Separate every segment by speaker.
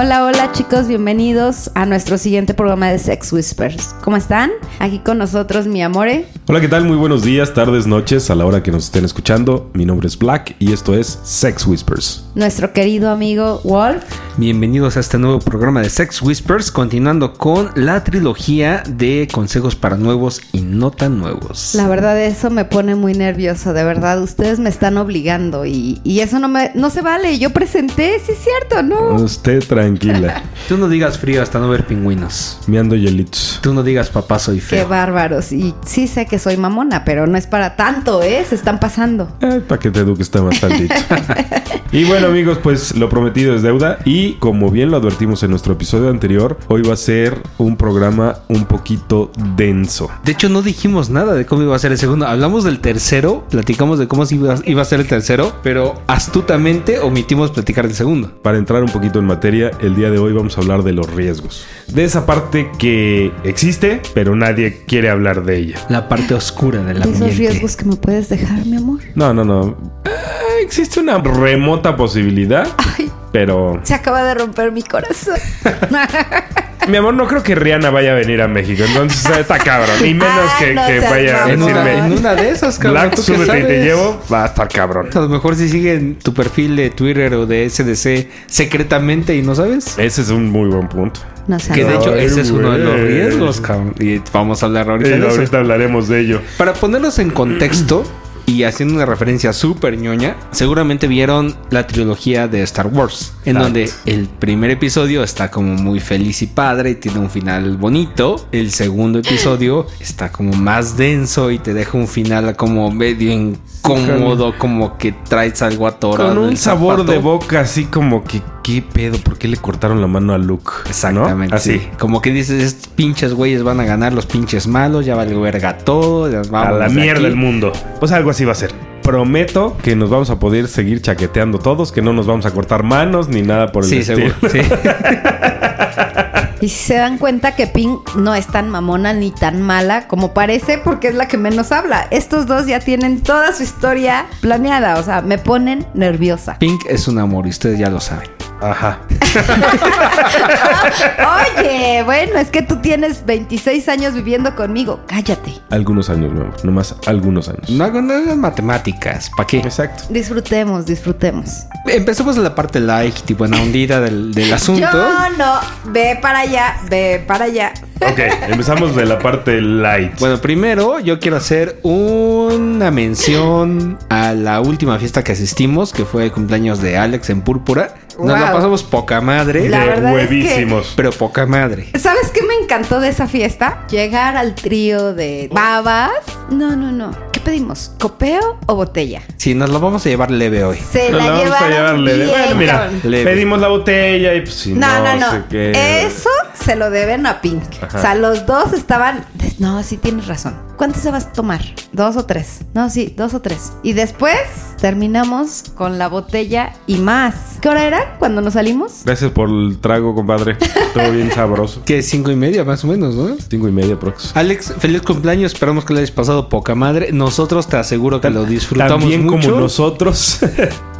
Speaker 1: Hola, hola chicos, bienvenidos a nuestro siguiente programa de Sex Whispers. ¿Cómo están? Aquí con nosotros mi amore.
Speaker 2: Hola, ¿qué tal? Muy buenos días, tardes, noches, a la hora que nos estén escuchando. Mi nombre es Black y esto es Sex Whispers.
Speaker 1: Nuestro querido amigo Wolf.
Speaker 3: Bienvenidos a este nuevo programa de Sex Whispers, continuando con la trilogía de consejos para nuevos y no tan nuevos.
Speaker 1: La verdad eso me pone muy nervioso, de verdad. Ustedes me están obligando y, y eso no me no se vale. Yo presenté, sí es cierto, ¿no?
Speaker 2: Usted tranquila.
Speaker 3: Tú no digas frío hasta no ver pingüinos.
Speaker 2: Me ando hielitos.
Speaker 3: Tú no digas papá soy
Speaker 1: Qué
Speaker 3: feo.
Speaker 1: bárbaros. Y sí sé que soy mamona, pero no es para tanto, ¿eh? Se están pasando.
Speaker 2: Eh, para que te eduques está más tantito. y bueno amigos, pues lo prometido es deuda y como bien lo advertimos en nuestro episodio anterior, hoy va a ser un programa un poquito denso.
Speaker 3: De hecho, no dijimos nada de cómo iba a ser el segundo. Hablamos del tercero, platicamos de cómo iba a ser el tercero, pero astutamente omitimos platicar del segundo.
Speaker 2: Para entrar un poquito en materia, el día de hoy vamos a hablar de los riesgos. De esa parte que existe, pero nadie quiere hablar de ella.
Speaker 3: La parte oscura del
Speaker 1: De esos riesgos que me puedes dejar, mi amor.
Speaker 2: No, no, no. Ah, existe una remota posibilidad,
Speaker 1: Ay,
Speaker 2: pero...
Speaker 1: se acaba de romper mi corazón.
Speaker 2: Mi amor, no creo que Rihanna vaya a venir a México, entonces está cabrón. Y menos
Speaker 1: Ay,
Speaker 2: que,
Speaker 1: no
Speaker 2: que
Speaker 1: seas
Speaker 2: vaya a
Speaker 1: mamón.
Speaker 3: En una, en
Speaker 2: decirme...
Speaker 3: una de esas, cabrón.
Speaker 2: Black,
Speaker 3: ¿tú qué
Speaker 2: súbete y te
Speaker 3: sabes?
Speaker 2: llevo, va a estar cabrón.
Speaker 3: A lo mejor si siguen tu perfil de Twitter o de SDC secretamente y no sabes.
Speaker 2: Ese es un muy buen punto.
Speaker 1: No sé.
Speaker 3: Que de hecho
Speaker 2: Ay,
Speaker 3: ese es uno de los riesgos, cabrón. Y vamos a hablar ahorita
Speaker 2: Y
Speaker 3: de eso.
Speaker 2: ahorita hablaremos de ello.
Speaker 3: Para ponerlos en contexto y haciendo una referencia súper ñoña, seguramente vieron la trilogía de Star Wars, en
Speaker 2: Exacto.
Speaker 3: donde el primer episodio está como muy feliz y padre y tiene un final bonito. El segundo episodio está como más denso y te deja un final como medio incómodo, como que traes algo atorado.
Speaker 2: Con un sabor de boca así como que, ¿qué pedo? ¿Por qué le cortaron la mano a Luke? ¿No?
Speaker 3: Exactamente.
Speaker 2: Así.
Speaker 3: sí. Como que dices, estos pinches güeyes van a ganar los pinches malos, ya vale verga todo. ya
Speaker 2: A la mierda del mundo. Pues algo así va a ser. Prometo que nos vamos a poder seguir chaqueteando todos, que no nos vamos a cortar manos ni nada por el
Speaker 3: Sí,
Speaker 2: estilo.
Speaker 3: seguro. Sí.
Speaker 1: Y si se dan cuenta que Pink no es tan mamona ni tan mala como parece, porque es la que menos habla. Estos dos ya tienen toda su historia planeada. O sea, me ponen nerviosa.
Speaker 3: Pink es un amor y ustedes ya lo saben.
Speaker 2: Ajá.
Speaker 1: Oye, bueno, es que tú tienes 26 años viviendo conmigo. Cállate.
Speaker 2: Algunos años, mi amor. Nomás algunos años.
Speaker 3: No hago nada de matemáticas. ¿Para qué?
Speaker 2: Exacto.
Speaker 1: Disfrutemos, disfrutemos.
Speaker 3: Empecemos en la parte light y buena ondida del, del asunto.
Speaker 1: Yo no. Ve para allá, ve para allá.
Speaker 2: Ok, empezamos de la parte light.
Speaker 3: Bueno, primero yo quiero hacer una mención a la última fiesta que asistimos, que fue el cumpleaños de Alex en Púrpura. Nos la pasamos poca madre,
Speaker 1: La
Speaker 2: de
Speaker 1: verdad es que-
Speaker 2: huevísimos.
Speaker 3: pero poca madre.
Speaker 1: ¿Sabes qué me encantó de esa fiesta? Llegar al trío de babas. No, no, no. ¿Qué pedimos? ¿Copeo o botella?
Speaker 3: Sí, nos lo vamos a llevar leve hoy.
Speaker 1: Se
Speaker 2: Nos
Speaker 1: la,
Speaker 2: vamos a de-
Speaker 1: bien,
Speaker 2: Bueno, mira.
Speaker 3: Leve.
Speaker 2: pedimos la botella y pues si
Speaker 1: No,
Speaker 2: no,
Speaker 1: no, no.
Speaker 2: sé qué.
Speaker 1: Eso se lo deben a Pink.
Speaker 2: Ajá.
Speaker 1: O sea, los dos estaban. No, sí tienes razón. ¿Cuántas se vas a tomar? ¿Dos o tres? No, sí, dos o tres. Y después terminamos con la botella y más. ¿Qué hora era cuando nos salimos?
Speaker 2: Gracias por el trago, compadre. Todo bien sabroso.
Speaker 3: Que cinco y media más o menos, ¿no?
Speaker 2: Cinco y media, prox.
Speaker 3: Alex, feliz cumpleaños. Esperamos que le hayas pasado poca madre. Nosotros te aseguro que lo disfrutamos
Speaker 2: También
Speaker 3: mucho.
Speaker 2: como nosotros.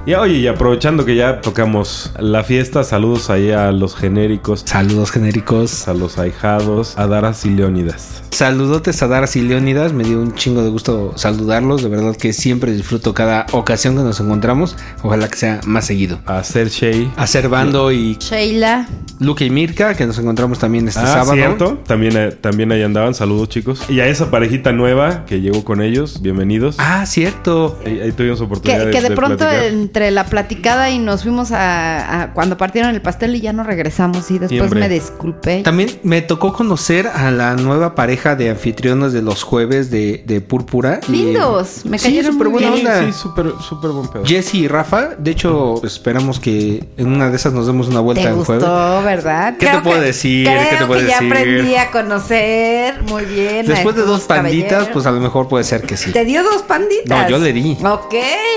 Speaker 2: y oye, y aprovechando que ya tocamos la fiesta, saludos ahí a los genéricos,
Speaker 3: Saludos genéricos.
Speaker 2: a los ahijados, a Daras y Leónidas.
Speaker 3: Saludotes a Daras y Leónidas. Me dio un chingo de gusto saludarlos. De verdad que siempre disfruto cada ocasión que nos encontramos. Ojalá que sea más seguido.
Speaker 2: A Sergey.
Speaker 3: A Servando y
Speaker 1: Sheila.
Speaker 3: Luke y Mirka, que nos encontramos también este
Speaker 2: ah,
Speaker 3: sábado.
Speaker 2: cierto. También, eh, también ahí andaban. Saludos, chicos. Y a esa parejita nueva que llegó con ellos. Bienvenidos.
Speaker 3: Ah, cierto.
Speaker 2: Ahí, ahí tuvimos oportunidad
Speaker 1: Que, que de, pronto
Speaker 2: platicar.
Speaker 1: Entre la platicada y nos fuimos a, a cuando partieron el pastel y ya no regresamos y después
Speaker 2: Siempre.
Speaker 1: me disculpé.
Speaker 3: También me tocó conocer a la nueva pareja de anfitriones de los jueves de, de Púrpura. Y,
Speaker 1: Lindos, me
Speaker 3: sí,
Speaker 1: cayeron
Speaker 3: súper
Speaker 1: muy
Speaker 3: buena
Speaker 1: bien.
Speaker 3: onda.
Speaker 2: Sí, súper, súper buen pedo.
Speaker 3: Jesse y Rafa, de hecho, pues, esperamos que en una de esas nos demos una vuelta
Speaker 1: Te
Speaker 3: en
Speaker 1: gustó,
Speaker 3: jueves.
Speaker 1: ¿verdad?
Speaker 3: ¿Qué te puedo decir?
Speaker 1: Creo
Speaker 3: ¿Qué te puedo
Speaker 1: que ya
Speaker 3: decir?
Speaker 1: aprendí a conocer muy bien.
Speaker 3: Después de dos panditas,
Speaker 1: caballeros.
Speaker 3: pues a lo mejor puede ser que sí.
Speaker 1: ¿Te dio dos panditas?
Speaker 3: No, yo le di.
Speaker 1: Ok.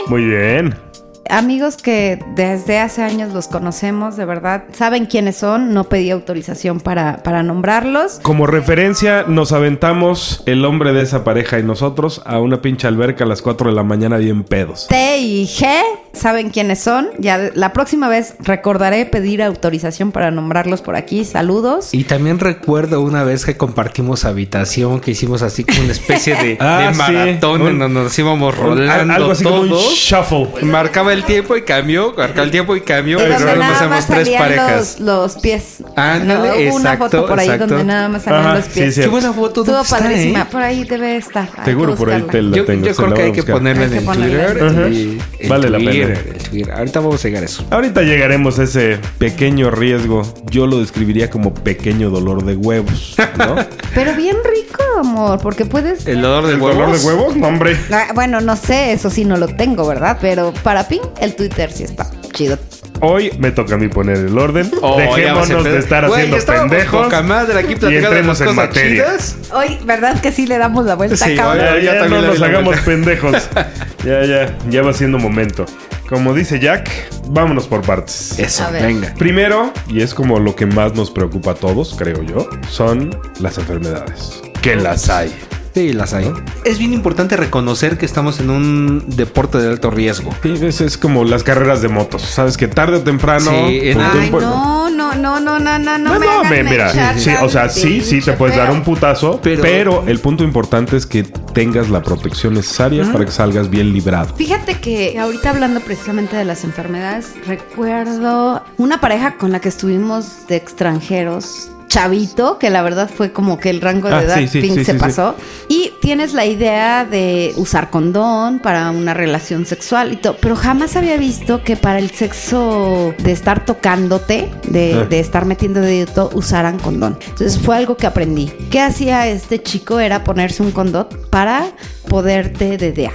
Speaker 2: Muy bien.
Speaker 1: Amigos que desde hace años los conocemos, de verdad, saben quiénes son, no pedí autorización para, para nombrarlos.
Speaker 2: Como referencia, nos aventamos el hombre de esa pareja y nosotros a una pinche alberca a las 4 de la mañana bien pedos.
Speaker 1: T y G saben quiénes son. Ya la próxima vez recordaré pedir autorización para nombrarlos por aquí. Saludos.
Speaker 3: Y también recuerdo una vez que compartimos habitación, que hicimos así como una especie de,
Speaker 2: Ah,
Speaker 3: de
Speaker 2: sí.
Speaker 3: maratón
Speaker 2: Un-
Speaker 3: en donde nos íbamos rolando
Speaker 2: algo así como un shuffle.
Speaker 3: Marcaba el tiempo y cambió, marcaba el tiempo y cambió.
Speaker 1: Y
Speaker 3: hacemos
Speaker 1: más
Speaker 3: tres parejas.
Speaker 1: los, los pies.
Speaker 3: Ándale,
Speaker 1: hubo una
Speaker 3: exacto,
Speaker 1: foto por ahí
Speaker 3: exacto.
Speaker 1: donde nada más salían
Speaker 2: Ajá,
Speaker 1: los pies.
Speaker 2: sí.
Speaker 3: Qué buena foto.
Speaker 1: Estuvo
Speaker 3: ¿dónde está,
Speaker 1: padrísima.
Speaker 3: eh?
Speaker 1: Por ahí debe estar.
Speaker 2: Seguro por ahí te la
Speaker 3: Yo,
Speaker 2: tengo.
Speaker 3: yo creo que hay que ponerla en el. Twitter.
Speaker 2: Vale la
Speaker 3: Twitter,
Speaker 2: pena.
Speaker 3: el Twitter. Ahorita vamos a llegar a eso.
Speaker 2: Ahorita llegaremos a ese pequeño riesgo. Yo lo describiría como pequeño dolor de huevos, ¿no?
Speaker 1: Pero bien rico, amor, porque puedes...
Speaker 3: El dolor de
Speaker 2: ¿El
Speaker 3: huevos.
Speaker 2: dolor de huevos? No, hombre.
Speaker 1: Ah, bueno, no sé, eso sí no lo tengo, ¿verdad? Pero para Pink, el Twitter sí está chido.
Speaker 2: Hoy me toca a mí poner el orden.
Speaker 3: Oh, ya
Speaker 2: Dejémonos de estar
Speaker 3: Güey,
Speaker 2: haciendo pendejos.
Speaker 3: poca madre aquí
Speaker 2: y
Speaker 3: platicando de
Speaker 2: entremos
Speaker 3: las
Speaker 2: en
Speaker 3: cosas
Speaker 2: materia.
Speaker 3: chidas.
Speaker 1: Hoy, ¿verdad que sí le damos la vuelta
Speaker 3: Sí,
Speaker 1: cabrón?
Speaker 2: Ya, ya
Speaker 3: también
Speaker 2: no
Speaker 3: le
Speaker 2: nos
Speaker 3: la
Speaker 2: hagamos
Speaker 3: vuelta.
Speaker 2: pendejos. ya, ya, ya va siendo momento. Como dice Jack, vámonos por partes.
Speaker 3: Eso,
Speaker 1: A ver.
Speaker 3: venga.
Speaker 2: Primero, y es como lo que más nos preocupa a todos, creo yo, son las enfermedades. Que las hay.
Speaker 3: Sí, las hay. Es bien importante reconocer que estamos en un deporte de alto riesgo.
Speaker 2: Sí, es, es como las carreras de motos. Sabes que tarde o temprano.
Speaker 3: Sí, en-
Speaker 1: Ay,
Speaker 2: tiempo-
Speaker 1: no, no, no, no, no, no, no,
Speaker 2: No,
Speaker 1: me
Speaker 2: no, mira, sí, o sea, sí, sí, te puedes dar
Speaker 1: feo.
Speaker 2: un putazo, pero,
Speaker 3: Pero-
Speaker 2: el punto importante es que tengas la protección necesaria para que salgas bien librado.
Speaker 1: Fíjate que ahorita hablando precisamente de las enfermedades, recuerdo una pareja con la que estuvimos de extranjeros. Chavito, que la verdad fue como que el rango de
Speaker 2: Ah,
Speaker 1: edad
Speaker 2: sí, sí,
Speaker 1: Pink
Speaker 2: sí,
Speaker 1: se pasó. Y tienes la idea de usar condón para una relación sexual y todo. Pero jamás había visto que para el sexo de estar tocándote, de,
Speaker 2: Ah.
Speaker 1: de estar metiendo dedito, usaran condón. Entonces fue algo que aprendí. ¿Qué hacía este chico? Era ponerse un condón para poderte dedear.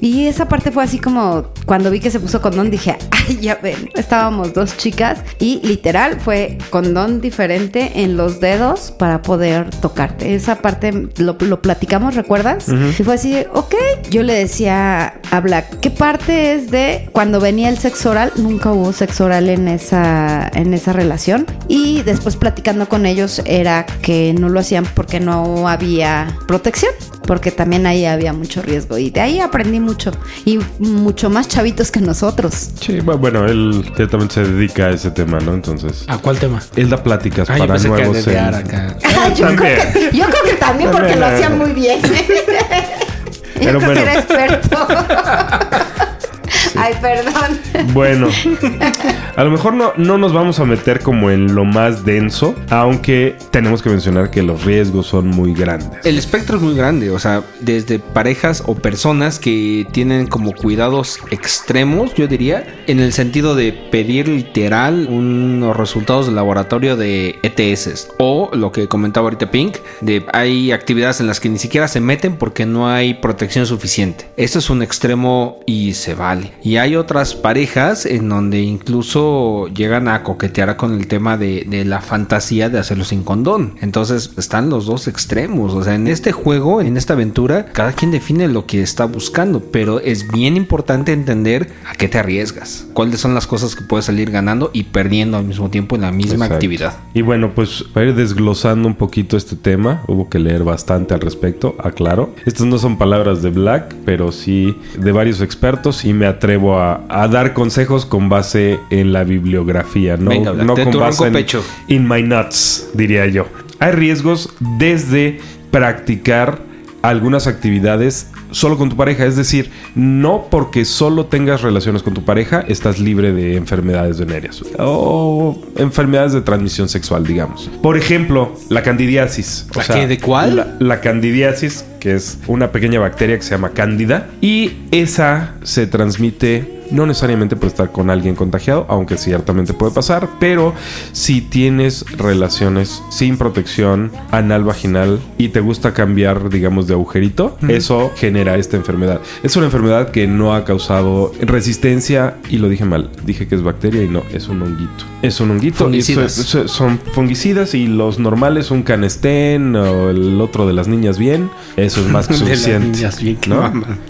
Speaker 1: Y esa parte fue así como cuando vi que se puso condón dije, ay, ya ven, estábamos dos chicas y literal fue condón diferente en los dedos para poder tocarte. Esa parte lo, lo platicamos, ¿recuerdas? Y fue así, ok. Yo le decía a Black, ¿qué parte es de cuando venía el sexo oral? Nunca hubo sexo oral en esa, en esa relación. Y después platicando con ellos era que no lo hacían porque no había protección porque también ahí había mucho riesgo y de ahí aprendí mucho y mucho más chavitos que nosotros.
Speaker 2: Sí, bu- bueno, él ciertamente se dedica a ese tema, ¿no? Entonces,
Speaker 3: ¿A cuál tema?
Speaker 2: él da pláticas
Speaker 3: Ay, yo
Speaker 2: para
Speaker 3: que
Speaker 2: nuevos. en-
Speaker 3: acá.
Speaker 1: yo, creo
Speaker 2: También.
Speaker 1: que, yo creo que también porque
Speaker 2: También,
Speaker 1: lo hacía muy bien. Yo
Speaker 2: Pero
Speaker 1: creo
Speaker 2: bueno.
Speaker 1: que era experto. Ay, perdón.
Speaker 2: Bueno, a lo mejor no, no nos vamos a meter como en lo más denso, aunque tenemos que mencionar que los riesgos son muy grandes.
Speaker 3: El espectro es muy grande, o sea, desde parejas o personas que tienen como cuidados extremos, yo diría, en el sentido de pedir literal unos resultados de laboratorio de ETS o lo que comentaba ahorita Pink, de hay actividades en las que ni siquiera se meten porque no hay protección suficiente. Esto es un extremo y se vale. Y hay otras parejas en donde incluso llegan a coquetear con el tema de, de la fantasía de hacerlo sin condón. Entonces están los dos extremos. O sea, en este juego, en esta aventura, cada quien define lo que está buscando. Pero es bien importante entender a qué te arriesgas. Cuáles son las cosas que puedes salir ganando y perdiendo al mismo tiempo en la misma
Speaker 2: Exacto.
Speaker 3: actividad.
Speaker 2: Y bueno, pues para ir desglosando un poquito este tema, hubo que leer bastante al respecto, aclaro. Estas no son palabras de Black, pero sí de varios expertos y me atrevo a, a dar consejos con base en la bibliografía, no,
Speaker 3: Venga,
Speaker 2: no con base en
Speaker 3: pecho.
Speaker 2: in my nuts, diría yo. Hay riesgos desde practicar algunas actividades solo con tu pareja, es decir, no porque solo tengas relaciones con tu pareja estás libre de enfermedades venéreas o enfermedades de transmisión sexual, digamos. Por ejemplo, la candidiasis.
Speaker 3: ¿La qué? ¿De cuál?
Speaker 2: La, la candidiasis, que es una pequeña bacteria que se llama cándida y esa se transmite no necesariamente por estar con alguien contagiado, aunque ciertamente puede pasar, pero si tienes relaciones sin protección anal vaginal y te gusta cambiar, digamos, de agujerito, eso genera esta enfermedad. Es una enfermedad que no ha causado resistencia, y lo dije mal, dije que es bacteria y no, es un honguito. Es un honguito. y
Speaker 3: Fungicidas.
Speaker 2: eso- son fungicidas y los normales, un canestén o el otro de las niñas bien, eso es más que
Speaker 3: De las
Speaker 2: suficiente.
Speaker 3: niñas bien que
Speaker 2: ¿no?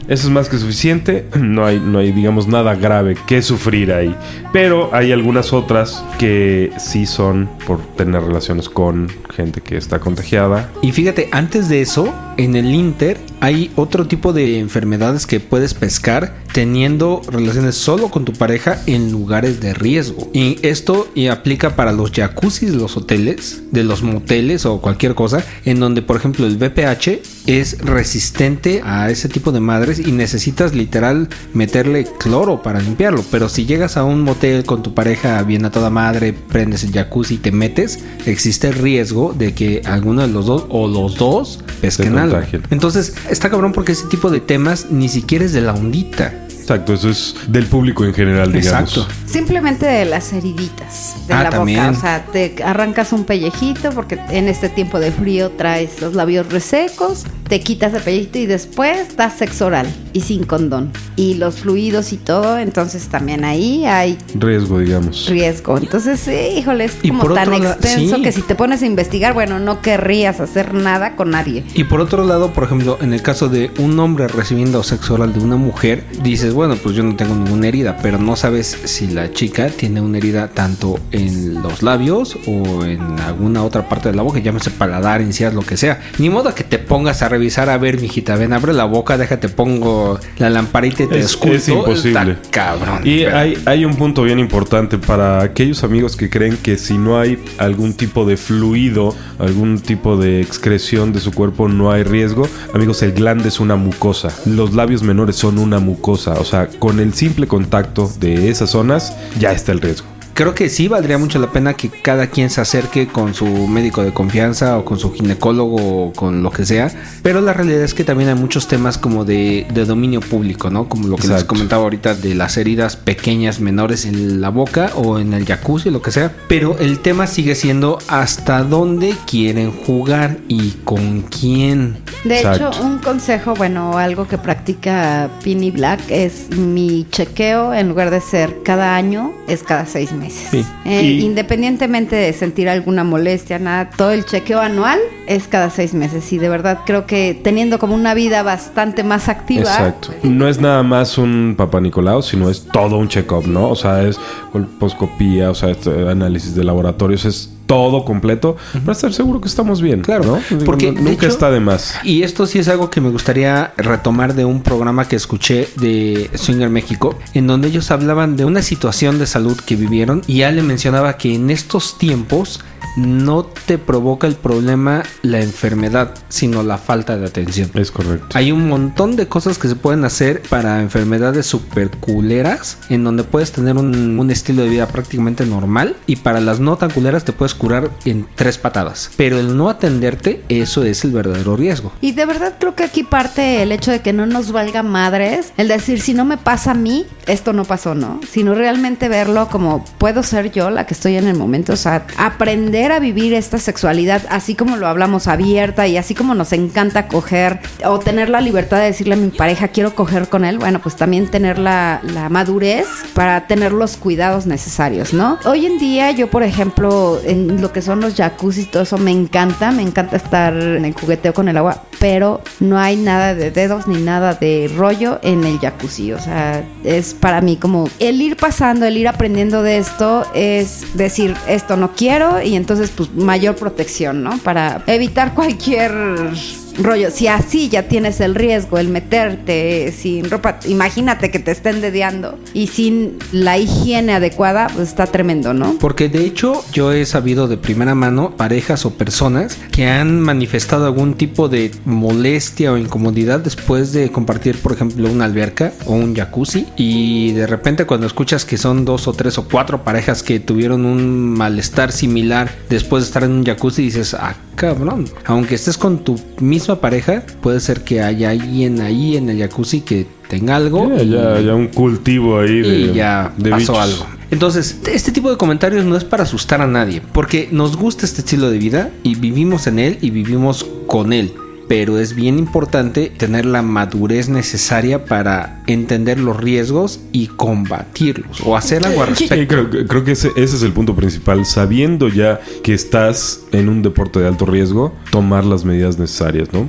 Speaker 2: Eso es más que suficiente. No hay, no hay, digamos, nada grave que sufrir ahí. Pero hay algunas otras que sí son por tener relaciones con gente que está contagiada.
Speaker 3: Y fíjate, antes de eso, en el Inter hay otro tipo de enfermedades que puedes pescar teniendo relaciones solo con tu pareja en lugares de riesgo. Y esto y aplica para los jacuzzis de los hoteles, de los moteles o cualquier cosa, en donde por ejemplo el VPH es resistente a ese tipo de madres y necesitas literal meterle cloro para limpiarlo. Pero si llegas a un motel con tu pareja bien a toda madre, prendes el jacuzzi y te metes, existe el riesgo de que alguno de los dos o los dos pesquen algo. Entonces está cabrón porque ese tipo de temas ni siquiera es de la ondita.
Speaker 2: Exacto, eso es del público en general, digamos.
Speaker 3: Exacto.
Speaker 1: Simplemente de las heriditas de
Speaker 3: Ah,
Speaker 1: la
Speaker 3: también.
Speaker 1: boca. O sea, te arrancas un pellejito porque en este tiempo de frío traes los labios resecos, te quitas el pellejito y después das sexo oral y sin condón. Y los fluidos y todo, entonces también ahí hay
Speaker 2: Riesgo, digamos.
Speaker 1: riesgo. Entonces, sí, híjole, es
Speaker 3: Y
Speaker 1: como tan extenso
Speaker 3: sí.
Speaker 1: que si te pones a investigar, bueno, no querrías hacer nada con nadie.
Speaker 3: Y por otro lado, por ejemplo, en el caso de un hombre recibiendo sexo oral de una mujer, dices, bueno, pues yo no tengo ninguna herida, pero no sabes si la chica tiene una herida tanto en los labios o en alguna otra parte de la boca, llámese paladar, encías, lo que sea. Ni modo que te pongas a revisar, a ver, mijita, ven, abre la boca, déjate, pongo la lamparita y te
Speaker 2: Es-
Speaker 3: esculto.
Speaker 2: es imposible.
Speaker 3: Está cabrón.
Speaker 2: Y
Speaker 3: Pero-
Speaker 2: hay, hay un punto bien importante para aquellos amigos que creen que si no hay algún tipo de fluido, algún tipo de excreción de su cuerpo, no hay riesgo. Amigos, el glande es una mucosa. Los labios menores son una mucosa. O sea, con el simple contacto de esas zonas, ya está el riesgo.
Speaker 3: Creo que sí valdría mucho la pena que cada quien se acerque con su médico de confianza o con su ginecólogo o con lo que sea. Pero la realidad es que también hay muchos temas como de, de dominio público, ¿no? Como lo que les comentaba ahorita de las heridas pequeñas, menores en la boca o en el jacuzzi, lo que sea. Pero el tema sigue siendo hasta dónde quieren jugar y con quién.
Speaker 1: De
Speaker 2: Exacto.
Speaker 1: hecho, un consejo, bueno, algo que practica Pinny Black es mi chequeo, en lugar de ser cada año, es cada seis meses.
Speaker 3: Sí.
Speaker 1: Eh,
Speaker 2: Y-
Speaker 1: Independientemente de sentir alguna molestia, nada, todo el chequeo anual es cada seis meses. Y de verdad creo que teniendo como una vida bastante más activa.
Speaker 2: Exacto. No es nada más un papá Nicolau, sino es todo un check-up, ¿no? O sea, es colposcopía, o sea, es, eh, análisis de laboratorios, es todo completo para estar seguro que estamos bien.
Speaker 3: Claro,
Speaker 2: ¿no?
Speaker 3: Porque,
Speaker 2: no- nunca
Speaker 3: hecho-
Speaker 2: está de más.
Speaker 3: Y esto sí es algo que me gustaría retomar de un programa que escuché de Swinger México, en donde ellos hablaban de una situación de salud que vivieron y Ale mencionaba que en estos tiempos no te provoca el problema la enfermedad, sino la falta de atención.
Speaker 2: Es correcto.
Speaker 3: Hay un montón de cosas que se pueden hacer para enfermedades super culeras, en donde puedes tener un, un estilo de vida prácticamente normal, y para las no tan culeras te puedes curar en tres patadas. Pero el no atenderte, eso es el verdadero riesgo.
Speaker 1: Y de verdad creo que aquí parte el hecho de que no nos valga madres, el decir, si no me pasa a mí, esto no pasó, ¿no? Sino realmente verlo como puedo ser yo la que estoy en el momento, o sea, aprender a vivir esta sexualidad así como lo hablamos abierta y así como nos encanta coger o tener la libertad de decirle a mi pareja quiero coger con él, bueno, pues también tener la, la madurez para tener los cuidados necesarios, ¿no? Hoy en día yo, por ejemplo, en lo que son los jacuzzi y todo eso, me encanta, me encanta estar en el jugueteo con el agua, pero no hay nada de dedos ni nada de rollo en el jacuzzi, o sea, es para mí como el ir pasando, el ir aprendiendo de esto, es decir, esto no quiero y entonces pues mayor protección, ¿no? Para evitar cualquier rollo. Si así ya tienes el riesgo, el meterte sin ropa, imagínate que te estén dedeando y sin la higiene adecuada, pues está tremendo, ¿no?
Speaker 3: Porque de hecho yo he sabido de primera mano parejas o personas que han manifestado algún tipo de molestia o incomodidad después de compartir, por ejemplo, una alberca o un jacuzzi y de repente cuando escuchas que son dos o tres o cuatro parejas que tuvieron un malestar similar después de estar en un jacuzzi dices, ah, cabrón, aunque estés con tu misma pareja, puede ser que haya alguien ahí en el jacuzzi que tenga algo
Speaker 2: Ya,
Speaker 3: y-
Speaker 2: ya, ya un cultivo ahí de,
Speaker 3: y ya
Speaker 2: de
Speaker 3: pasó
Speaker 2: bichos.
Speaker 3: algo. Entonces, este tipo de comentarios no es para asustar a nadie, porque nos gusta este estilo de vida y vivimos en él y vivimos con él. Pero es bien importante tener la madurez necesaria para entender los riesgos y combatirlos o hacer algo al respecto.
Speaker 2: creo, que- creo que ese, ese es el punto principal. Sabiendo ya que estás en un deporte de alto riesgo, tomar las medidas necesarias, ¿no?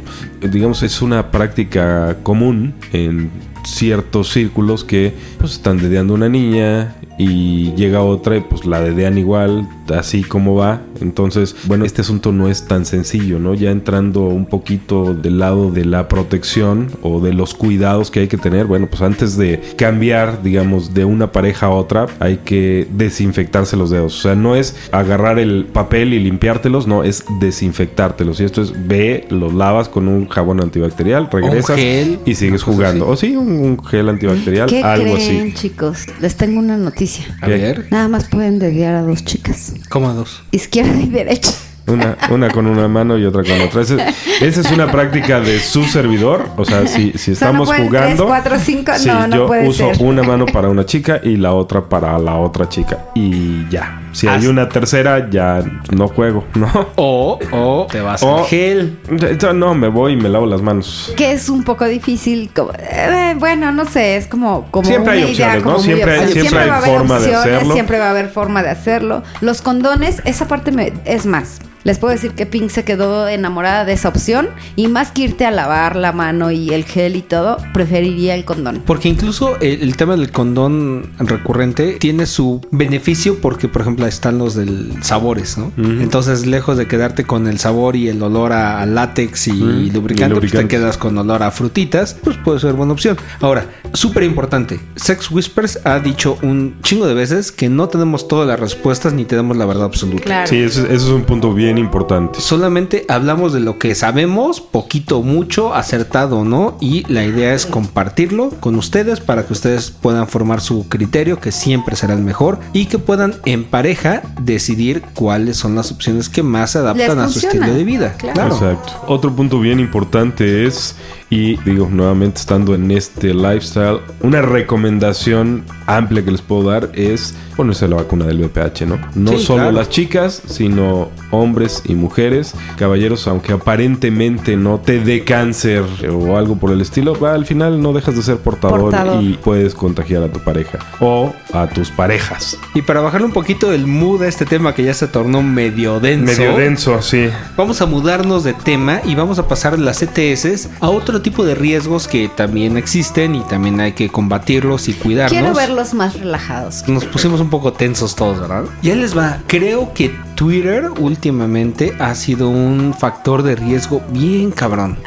Speaker 2: Digamos, es una práctica común en ciertos círculos que pues están dedeando una niña y llega otra y pues la dedean igual, así como va. Entonces, bueno, este asunto no es tan sencillo, ¿no? Ya entrando un poquito del lado de la protección o de los cuidados que hay que tener, bueno, pues antes de cambiar, digamos, de una pareja a otra, hay que desinfectarse los dedos. O sea, no es agarrar el papel y limpiártelos, no, es desinfectártelos. Y esto es, ve, los lavas con un jabón antibacterial, regresas y sigues jugando. O sí, un, un gel antibacterial,
Speaker 1: ¿Qué
Speaker 2: algo
Speaker 1: creen,
Speaker 2: así.
Speaker 1: chicos? Les tengo una noticia.
Speaker 3: A ver,
Speaker 1: Nada más pueden dediar a dos chicas.
Speaker 3: ¿cómo a dos?
Speaker 1: Izquierda y derecha.
Speaker 2: Una, una con una mano y otra con otra. Ese- Esa es una práctica de su servidor. O sea, si, si
Speaker 1: O sea,
Speaker 2: estamos
Speaker 1: no
Speaker 2: jugando.
Speaker 1: tres, cuatro, cinco,
Speaker 2: sí,
Speaker 1: no, no
Speaker 2: yo
Speaker 1: puede
Speaker 2: uso
Speaker 1: ser.
Speaker 2: una mano para una chica y la otra para la otra chica. Y ya. Si hay una tercera, ya no juego, ¿no?
Speaker 3: O, o te vas
Speaker 2: O-
Speaker 3: al gel.
Speaker 2: Entonces, No, me voy y me lavo las manos.
Speaker 1: Que es un poco difícil. como- eh, bueno, no sé, es como, como
Speaker 2: Siempre hay
Speaker 1: una idea
Speaker 2: opciones, ¿no?
Speaker 1: como muy
Speaker 2: Siempre hay-
Speaker 1: opcional.
Speaker 2: siempre hay
Speaker 1: va a haber
Speaker 2: forma de
Speaker 1: opciones,
Speaker 2: hacerlo.
Speaker 1: Siempre va a haber forma de hacerlo. Los condones, esa parte me, es más. Les puedo decir que Pink se quedó enamorada de esa opción y más que irte a lavar la mano y el gel y todo, preferiría el condón.
Speaker 3: Porque incluso el, el tema del condón recurrente tiene su beneficio porque, por ejemplo, están los del sabores, ¿no? Entonces, lejos de quedarte con el sabor y el olor a, látex y lubricante,
Speaker 2: Y
Speaker 3: pues te quedas con olor a frutitas, pues puede ser buena opción. Ahora, súper importante, Sex Whispers ha dicho un chingo de veces que no tenemos todas las respuestas ni tenemos la verdad absoluta.
Speaker 1: Claro.
Speaker 2: Sí, ese, ese es un punto bien importante.
Speaker 3: Solamente hablamos de lo que sabemos, poquito o mucho, acertado o no, y la idea es compartirlo con ustedes para que ustedes puedan formar su criterio, que siempre será el mejor, y que puedan en pareja decidir cuáles son las opciones que más se adaptan a su estilo de vida.
Speaker 1: Claro.
Speaker 2: Exacto. Otro punto bien importante es, y digo nuevamente estando en este lifestyle, una recomendación amplia que les puedo dar es ponerse la vacuna del VPH, ¿no? No
Speaker 3: Sí,
Speaker 2: solo
Speaker 3: claro.
Speaker 2: las chicas, sino hombres y mujeres. Caballeros, aunque aparentemente no te dé cáncer o algo por el estilo, al final no dejas de ser portador,
Speaker 1: Portador.
Speaker 2: y puedes contagiar a tu pareja o a tus parejas.
Speaker 3: Y para bajarle un poquito el mood a este tema que ya se tornó medio denso.
Speaker 2: Medio denso, sí.
Speaker 3: Vamos a mudarnos de tema y vamos a pasar las ETS a otro tipo de riesgos que también existen y también hay que combatirlos y cuidarnos.
Speaker 1: Quiero verlos más relajados.
Speaker 3: Nos pusimos un poco tensos todos, ¿verdad? Ya les va. Creo que Twitter últimamente ha sido un factor de riesgo bien cabrón.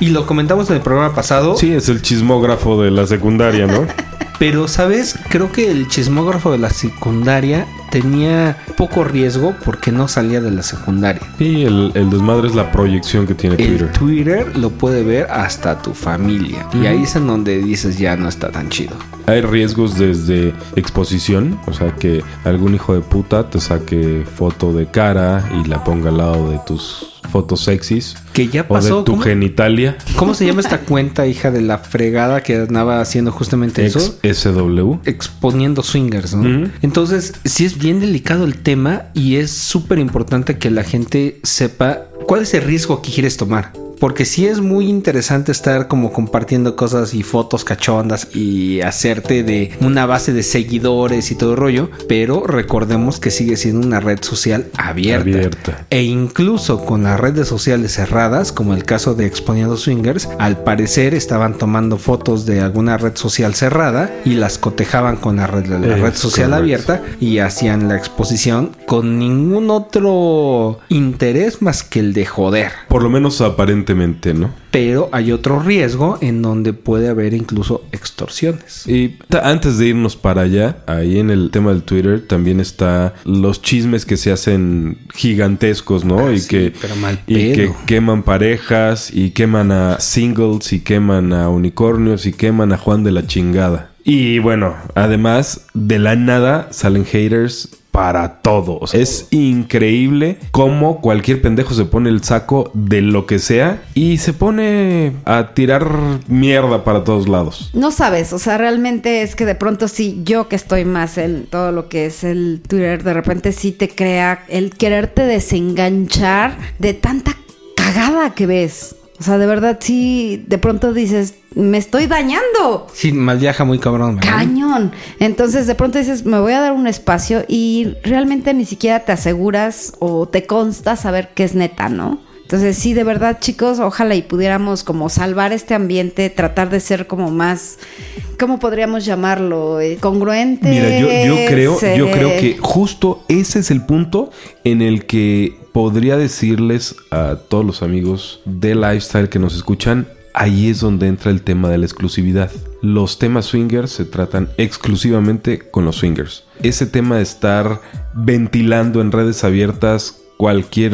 Speaker 3: Y lo comentamos en el programa pasado.
Speaker 2: Sí, es el chismógrafo de la secundaria, ¿no?
Speaker 3: Pero, ¿sabes? Creo que el chismógrafo de la secundaria tenía poco riesgo porque no salía de la secundaria.
Speaker 2: Sí, el, el desmadre es la proyección que tiene
Speaker 3: El
Speaker 2: Twitter.
Speaker 3: Twitter lo puede ver hasta tu familia. Y ahí es en donde dices ya no está tan chido.
Speaker 2: Hay riesgos desde exposición, o sea que algún hijo de puta te saque foto de cara y la ponga al lado de tus fotos sexys
Speaker 3: Que ya
Speaker 2: o
Speaker 3: pasó.
Speaker 2: de tu
Speaker 3: ¿cómo,
Speaker 2: genitalia.
Speaker 3: cómo se llama esta cuenta, hija de la fregada, que andaba haciendo justamente eso?
Speaker 2: Ex SW.
Speaker 3: exponiendo swingers, ¿no? Entonces, sí es bien delicado el tema y es súper importante que la gente sepa cuál es el riesgo que quieres tomar. Porque sí es muy interesante estar como compartiendo cosas y fotos cachondas y hacerte de una base de seguidores y todo el rollo, pero recordemos que sigue siendo una red social abierta.
Speaker 2: Abierta.
Speaker 3: E incluso con las redes sociales cerradas, como el caso de Exponiendo Swingers, al parecer estaban tomando fotos de alguna red social cerrada y las cotejaban con la red, la red social
Speaker 2: correcto.
Speaker 3: abierta y hacían la exposición con ningún otro interés más que el de joder.
Speaker 2: Por lo menos aparentemente, ¿no?
Speaker 3: Pero hay otro riesgo en donde puede haber incluso extorsiones.
Speaker 2: Y antes de irnos para allá, ahí en el tema del Twitter también está los chismes que se hacen gigantescos, ¿no? y
Speaker 3: Ah, sí,
Speaker 2: que y que queman parejas y queman a singles y queman a unicornios y queman a Juan de la chingada. Y bueno, además de la nada salen haters para todo. O sea, es increíble cómo cualquier pendejo se pone el saco de lo que sea y se pone a tirar mierda para todos lados.
Speaker 1: No sabes, o sea, realmente es que de pronto sí, yo que estoy más en todo lo que es el Twitter, de repente sí te crea el quererte desenganchar de tanta cagada que ves. O sea, de verdad sí, de pronto dices, me estoy dañando.
Speaker 3: Sí, mal viaja muy cabrón. ¿verdad?
Speaker 1: Cañón. Entonces de pronto dices, me voy a dar un espacio y realmente ni siquiera te aseguras o te consta saber que es neta, ¿no? Entonces, sí, de verdad, chicos, ojalá y pudiéramos como salvar este ambiente, tratar de ser como más, ¿cómo podríamos llamarlo? Eh, Congruente.
Speaker 2: Mira, yo, yo creo, yo creo que justo ese es el punto en el que podría decirles a todos los amigos de lifestyle que nos escuchan, ahí es donde entra el tema de la exclusividad. Los temas swingers se tratan exclusivamente con los swingers. Ese tema de estar ventilando en redes abiertas cualquier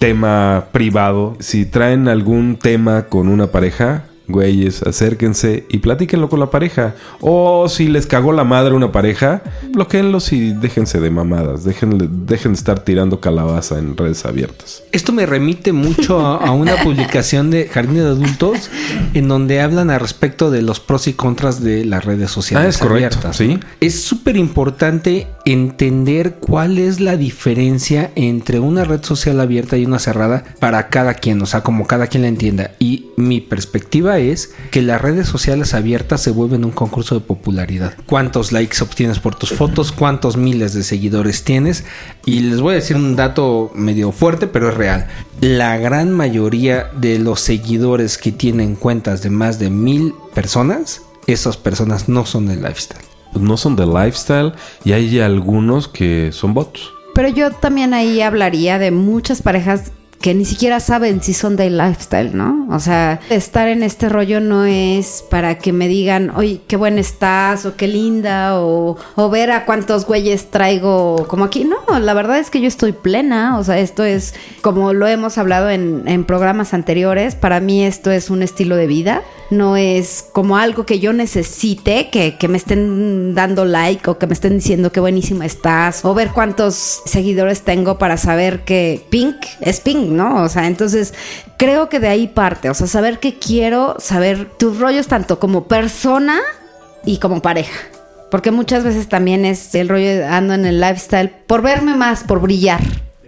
Speaker 2: tema privado, si traen algún tema con una pareja, güeyes, acérquense y platíquenlo con la pareja. O si les cagó la madre una pareja, bloqueenlos y déjense de mamadas. Dejen, dejen de estar tirando calabaza en redes abiertas.
Speaker 3: Esto me remite mucho a, a una publicación de Jardín de Adultos en donde hablan al respecto de los pros y contras de las redes sociales
Speaker 2: Ah, es correcto,
Speaker 3: abiertas.
Speaker 2: sí.
Speaker 3: Es súper importante entender cuál es la diferencia entre una red social abierta y una cerrada para cada quien, o sea, como cada quien la entienda. Y mi perspectiva es que las redes sociales abiertas se vuelven un concurso de popularidad. ¿Cuántos likes obtienes por tus fotos? ¿Cuántos miles de seguidores tienes? Y les voy a decir un dato medio fuerte, pero es real. La gran mayoría de los seguidores que tienen cuentas de más de mil personas, esas personas no son de lifestyle.
Speaker 2: Pues no son de lifestyle y hay algunos que son bots.
Speaker 1: Pero yo también ahí hablaría de muchas parejas que ni siquiera saben si son de lifestyle, ¿no? O sea, estar en este rollo no es para que me digan, oye, qué buena estás, o qué linda, o, o ver a cuántos güeyes traigo como aquí. No, la verdad es que yo estoy plena, o sea, esto es, como lo hemos hablado en, en programas anteriores, para mí esto es un estilo de vida, no es como algo que yo necesite, que, que me estén dando like o que me estén diciendo qué buenísima estás, o ver cuántos seguidores tengo para saber que Pink es Pink, ¿no? O sea, entonces creo que de ahí parte, o sea, saber qué quiero, saber tus rollos tanto como persona y como pareja. Porque muchas veces también es el rollo de ando en el lifestyle por verme más, por brillar.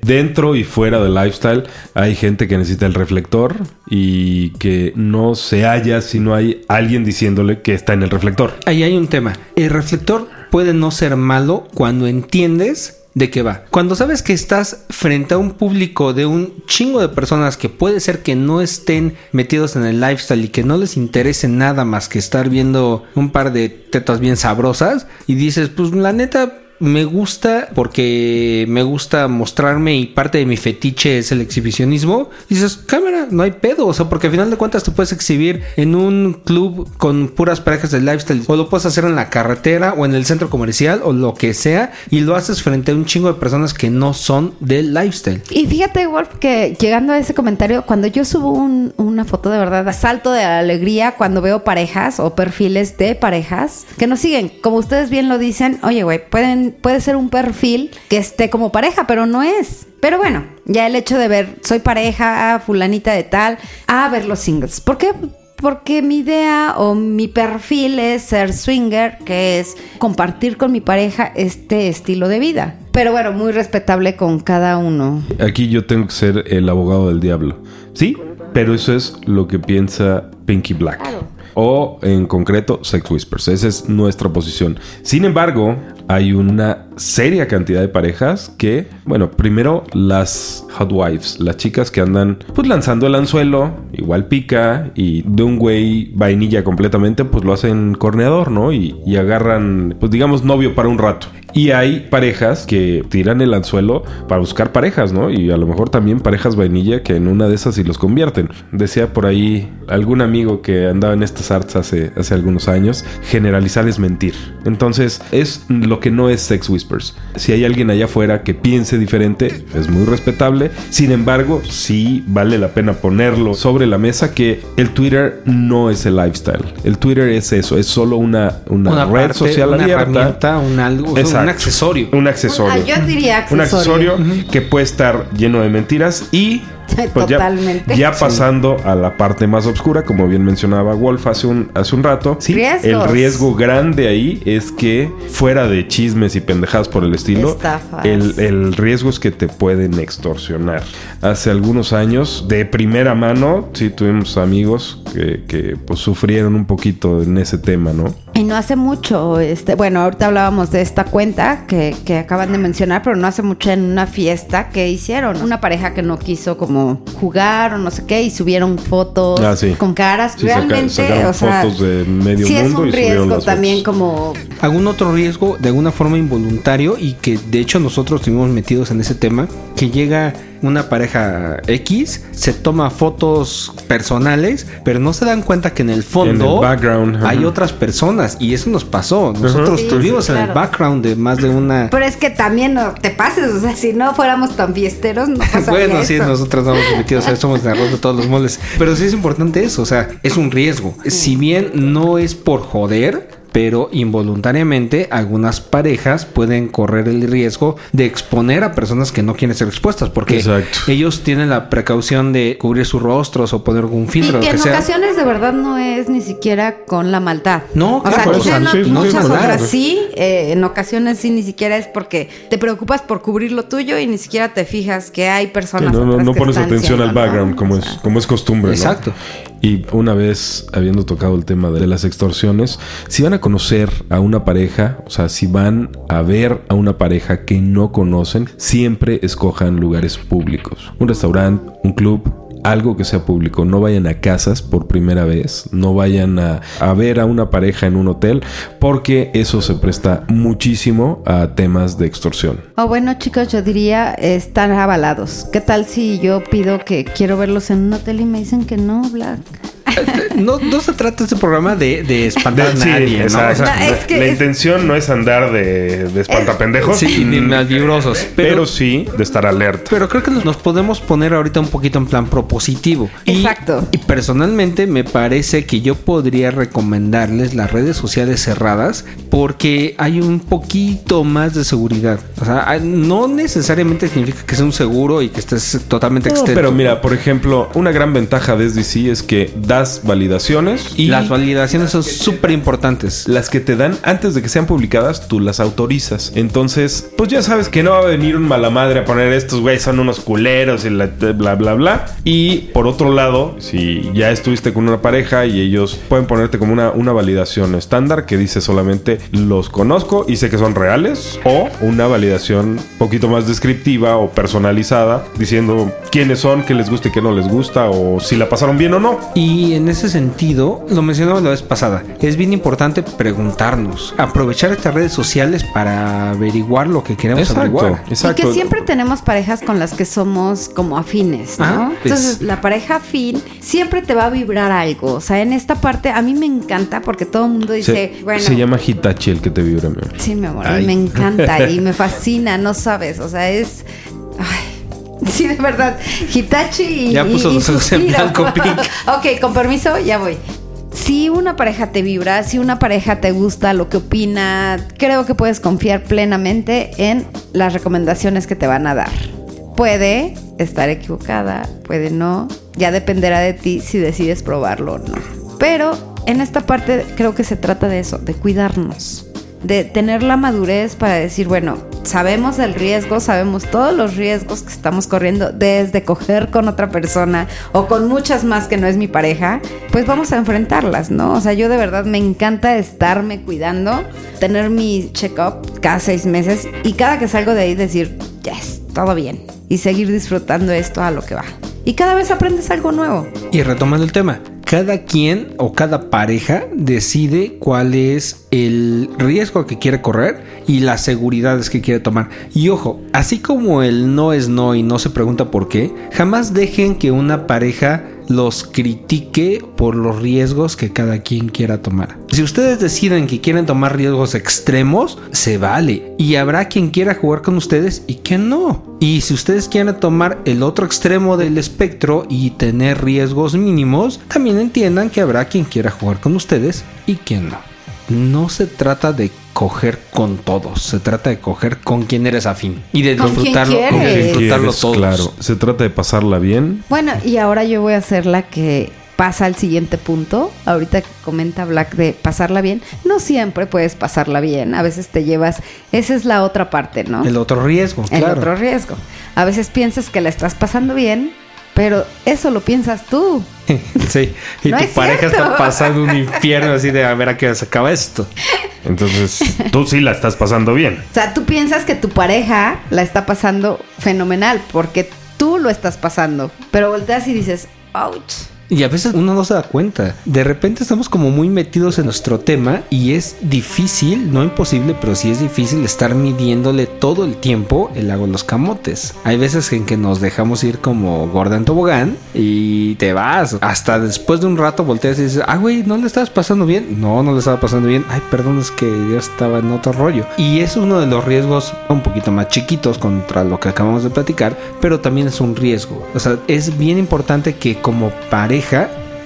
Speaker 2: Dentro y fuera del lifestyle hay gente que necesita el reflector y que no se halla si no hay alguien diciéndole que está en el reflector.
Speaker 3: Ahí hay un tema. El reflector puede no ser malo cuando entiendes de qué va. Cuando sabes que estás frente a un público de un chingo de personas que puede ser que no estén metidos en el lifestyle y que no les interese nada más que estar viendo un par de tetas bien sabrosas y dices, pues la neta me gusta porque me gusta mostrarme y parte de mi fetiche es el exhibicionismo. Dices, cámara, no hay pedo. O sea, porque al final de cuentas te puedes exhibir en un club con puras parejas de lifestyle. O lo puedes hacer en la carretera o en el centro comercial o lo que sea. Y lo haces frente a un chingo de personas que no son del lifestyle.
Speaker 1: Y fíjate, Wolf, que llegando a ese comentario, cuando yo subo un- una foto de verdad, salto de alegría cuando veo parejas o perfiles de parejas que nos siguen. Como ustedes bien lo dicen, oye, güey, pueden, puede ser un perfil que esté como pareja, pero no es. Pero bueno, ya el hecho de ver, soy pareja, ah, fulanita de tal, a ver los singles. ¿Por qué? Porque mi idea o mi perfil es ser swinger, que es compartir con mi pareja este estilo de vida. Pero bueno, muy respetable con cada uno.
Speaker 2: Aquí yo tengo que ser el abogado del diablo. Sí, pero eso es lo que piensa Pinky Black.
Speaker 1: Claro.
Speaker 2: O en concreto, Sex Whispers. Esa es nuestra posición. Sin embargo, hay una seria cantidad de parejas que, bueno, primero las hot wives, las chicas que andan pues lanzando el anzuelo, igual pica, y de un güey vainilla completamente, pues lo hacen corneador, ¿no? Y, agarran, pues digamos, novio para un rato. Y hay parejas que tiran el anzuelo para buscar parejas, ¿no? Y a lo mejor también parejas vainilla que en una de esas sí los convierten. Decía por ahí algún amigo que andaba en estas arts hace, hace algunos años, generalizar es mentir. Entonces es lo que no es Sex Whispers. Si hay alguien allá afuera que piense diferente, es muy respetable. Sin embargo, sí vale la pena ponerlo sobre la mesa que el Twitter no es el lifestyle. El Twitter es eso, es solo una, una, red
Speaker 3: parte,
Speaker 2: social
Speaker 3: una
Speaker 2: abierta.
Speaker 3: herramienta, un algo, o sea, un
Speaker 2: Exacto.
Speaker 3: accesorio.
Speaker 2: Un accesorio.
Speaker 1: Ah, yo diría
Speaker 2: Un
Speaker 1: accesorio.
Speaker 2: accesorio que puede estar lleno de mentiras y pues
Speaker 1: Totalmente.
Speaker 2: Ya, pasando a la parte más oscura, como bien mencionaba Wolf hace un, hace un rato. Sí,
Speaker 1: Riesgos.
Speaker 2: el riesgo grande ahí es que fuera de chismes y pendejadas por el estilo, el, el riesgo es que te pueden extorsionar. Hace algunos años, de primera mano, sí tuvimos amigos que, que, pues sufrieron un poquito en ese tema, ¿no?
Speaker 1: Y no hace mucho, este, bueno, ahorita hablábamos de esta cuenta que, que acaban de mencionar, pero no hace mucho en una fiesta que hicieron. Una pareja que no quiso como jugar o no sé qué y subieron fotos
Speaker 2: Ah, sí.
Speaker 1: con caras.
Speaker 2: Sí,
Speaker 1: Realmente, o sea,
Speaker 2: fotos de medio
Speaker 1: sí es un
Speaker 2: y
Speaker 1: riesgo también
Speaker 2: fotos.
Speaker 1: como
Speaker 3: algún otro riesgo de alguna forma involuntario y que de hecho nosotros estuvimos metidos en ese tema, que llega una pareja X, se toma fotos personales, pero no se dan cuenta que en el fondo
Speaker 2: En el background, ajá.
Speaker 3: hay otras personas y eso nos pasó. Nosotros
Speaker 1: Sí,
Speaker 3: estuvimos
Speaker 1: sí,
Speaker 3: en el background de más de una...
Speaker 1: Pero es que también no te pases, o sea, si no fuéramos tan fiesteros, no pasaría
Speaker 3: Bueno, sí,
Speaker 1: eso.
Speaker 3: nosotros estamos metidos, ¿sabes? somos de arroz de todos los moles. Pero sí es importante eso, o sea, es un riesgo. Si bien no es por joder, pero involuntariamente algunas parejas pueden correr el riesgo de exponer a personas que no quieren ser expuestas, porque
Speaker 2: Exacto.
Speaker 3: ellos tienen la precaución de cubrir sus rostros o poner algún
Speaker 1: Y
Speaker 3: filtro,
Speaker 1: que
Speaker 3: lo que
Speaker 1: en
Speaker 3: sea.
Speaker 1: ocasiones de verdad no es ni siquiera con la maldad.
Speaker 3: No,
Speaker 1: o
Speaker 3: claro,
Speaker 1: sea, en
Speaker 2: sí,
Speaker 1: muchas
Speaker 2: sí,
Speaker 1: otras
Speaker 2: claro.
Speaker 1: sí, eh, en ocasiones sí ni siquiera es porque te preocupas por cubrir lo tuyo y ni siquiera te fijas que hay
Speaker 2: Sí,
Speaker 1: personas
Speaker 2: no, no, no
Speaker 1: que
Speaker 2: pones atención al
Speaker 1: ¿no?
Speaker 2: background como es, como es costumbre, ¿no?
Speaker 3: Exacto.
Speaker 2: Y una vez habiendo tocado el tema de las extorsiones, si van a conocer a una pareja, o sea, si van a ver a una pareja que no conocen, siempre escojan lugares públicos. Un restaurante, un club, algo que sea público. No vayan a casas por primera vez, no vayan a, a ver a una pareja en un hotel, porque eso se presta muchísimo a temas de extorsión.
Speaker 1: O bueno, chicos, yo diría estar avalados. ¿Qué tal si yo pido que quiero verlos en un hotel y me dicen que no, Black?
Speaker 3: No, no se trata este programa de, de espantar a nadie, ¿no? O sea,
Speaker 1: No, es que
Speaker 2: la
Speaker 1: es-
Speaker 2: intención no es andar de, de espantapendejos,
Speaker 3: sí, ni más vibrosos.
Speaker 2: pero, sí de estar alerta.
Speaker 3: Pero creo que nos nos podemos poner ahorita un poquito en plan propositivo. Y-
Speaker 1: Exacto.
Speaker 3: Y, personalmente me parece que yo podría recomendarles las redes sociales cerradas porque hay un poquito más de seguridad. O sea, no necesariamente significa que sea un seguro y que estés totalmente
Speaker 2: No,
Speaker 3: externo.
Speaker 2: pero mira, por ejemplo, una gran ventaja de SDC es que das validaciones y
Speaker 3: las validaciones son súper importantes.
Speaker 2: las que te dan antes de que sean publicadas, tú las autorizas. Entonces, pues ya sabes que no va a venir un mala madre a poner estos güeyes son unos culeros y la- bla, bla, bla. Y por otro lado, si ya estuviste con una pareja y ellos pueden ponerte como una, una validación estándar que dice solamente los conozco y sé que son reales, o una validación un poquito más descriptiva o personalizada diciendo quiénes son, qué les gusta y qué no les gusta, o si la pasaron bien o no.
Speaker 3: Y en ese sentido, lo mencionamos la vez pasada, es bien importante preguntarnos, aprovechar estas redes sociales para averiguar lo que queremos
Speaker 2: Exacto,
Speaker 3: averiguar.
Speaker 2: exacto.
Speaker 1: Y que siempre tenemos parejas con las que somos como afines, ¿no? Entonces,
Speaker 3: es-
Speaker 1: la pareja afín siempre te va a vibrar algo. O sea, en esta parte a mí me encanta porque todo el mundo dice,
Speaker 2: Se,
Speaker 1: bueno,
Speaker 2: se llama Hitachi el que te vibra, mi amor.
Speaker 1: sí, mi amor,
Speaker 2: Ay.
Speaker 1: y me encanta y me fascina, no sabes, o sea, es ay, Sí, de verdad. Hitachi y.
Speaker 3: Ya puso
Speaker 1: y-
Speaker 3: los ojos en
Speaker 1: suspiro.
Speaker 3: blanco, Pink.
Speaker 1: ok, con permiso, ya voy. Si una pareja te vibra, si una pareja te gusta lo que opina, creo que puedes confiar plenamente en las recomendaciones que te van a dar. Puede estar equivocada, puede no. Ya dependerá de ti si decides probarlo o no. Pero en esta parte creo que se trata de eso, de cuidarnos, de tener la madurez para decir, bueno, sabemos el riesgo, sabemos todos los riesgos que estamos corriendo desde coger con otra persona o con muchas más que no es mi pareja, pues vamos a enfrentarlas, ¿no? O sea, yo de verdad me encanta estarme cuidando, tener mi check-up cada seis meses y cada que salgo de ahí decir, yes, todo bien y seguir disfrutando esto a lo que va. Y cada vez aprendes algo nuevo.
Speaker 3: Y retomando el tema, cada quien o cada pareja decide cuál es el riesgo que quiere correr y las seguridades que quiere tomar. Y ojo, así como el no es no y no se pregunta por qué, jamás dejen que una pareja los critique por los riesgos que cada quien quiera tomar. Si ustedes deciden que quieren tomar riesgos extremos, se vale. Y habrá quien quiera jugar con ustedes y quien no. Y si ustedes quieren tomar el otro extremo del espectro y tener riesgos mínimos, también entiendan que habrá quien quiera jugar con ustedes y quien no. No se trata de coger con todos, se trata de coger con quien eres afín y de
Speaker 1: Con
Speaker 3: disfrutarlo,
Speaker 1: Quien
Speaker 3: disfrutarlo
Speaker 2: Quieres,
Speaker 3: todos.
Speaker 2: Claro, se trata de pasarla bien.
Speaker 1: Bueno, y ahora yo voy a ser la que pasa al siguiente punto. Ahorita que comenta Black de pasarla bien. No siempre puedes pasarla bien. A veces te llevas. Esa es la otra parte, ¿no?
Speaker 3: El otro riesgo,
Speaker 1: El
Speaker 3: claro.
Speaker 1: otro riesgo. A veces piensas que la estás pasando bien, Pero eso lo piensas tú.
Speaker 3: sí, y
Speaker 1: No
Speaker 3: tu
Speaker 1: es
Speaker 3: pareja
Speaker 1: cierto.
Speaker 3: está pasando un infierno así de a ver a qué se acaba esto.
Speaker 2: Entonces, tú sí la estás pasando bien.
Speaker 1: O sea, tú piensas que tu pareja la está pasando fenomenal porque tú lo estás pasando. Pero volteas y dices, ouch.
Speaker 3: Y a veces uno no se da cuenta. De repente estamos como muy metidos en nuestro tema y es difícil, no imposible, pero sí es difícil estar midiéndole todo el tiempo el lago de los camotes. Hay veces en que nos dejamos ir como gorda en tobogán y te vas. Hasta después de un rato volteas y dices, ah, güey, ¿no le estabas pasando bien? No, no le estaba pasando bien. Ay, perdón, es que yo estaba en otro rollo. Y es uno de los riesgos un poquito más chiquitos contra lo que acabamos de platicar, pero también es un riesgo. O sea, es bien importante que como pareja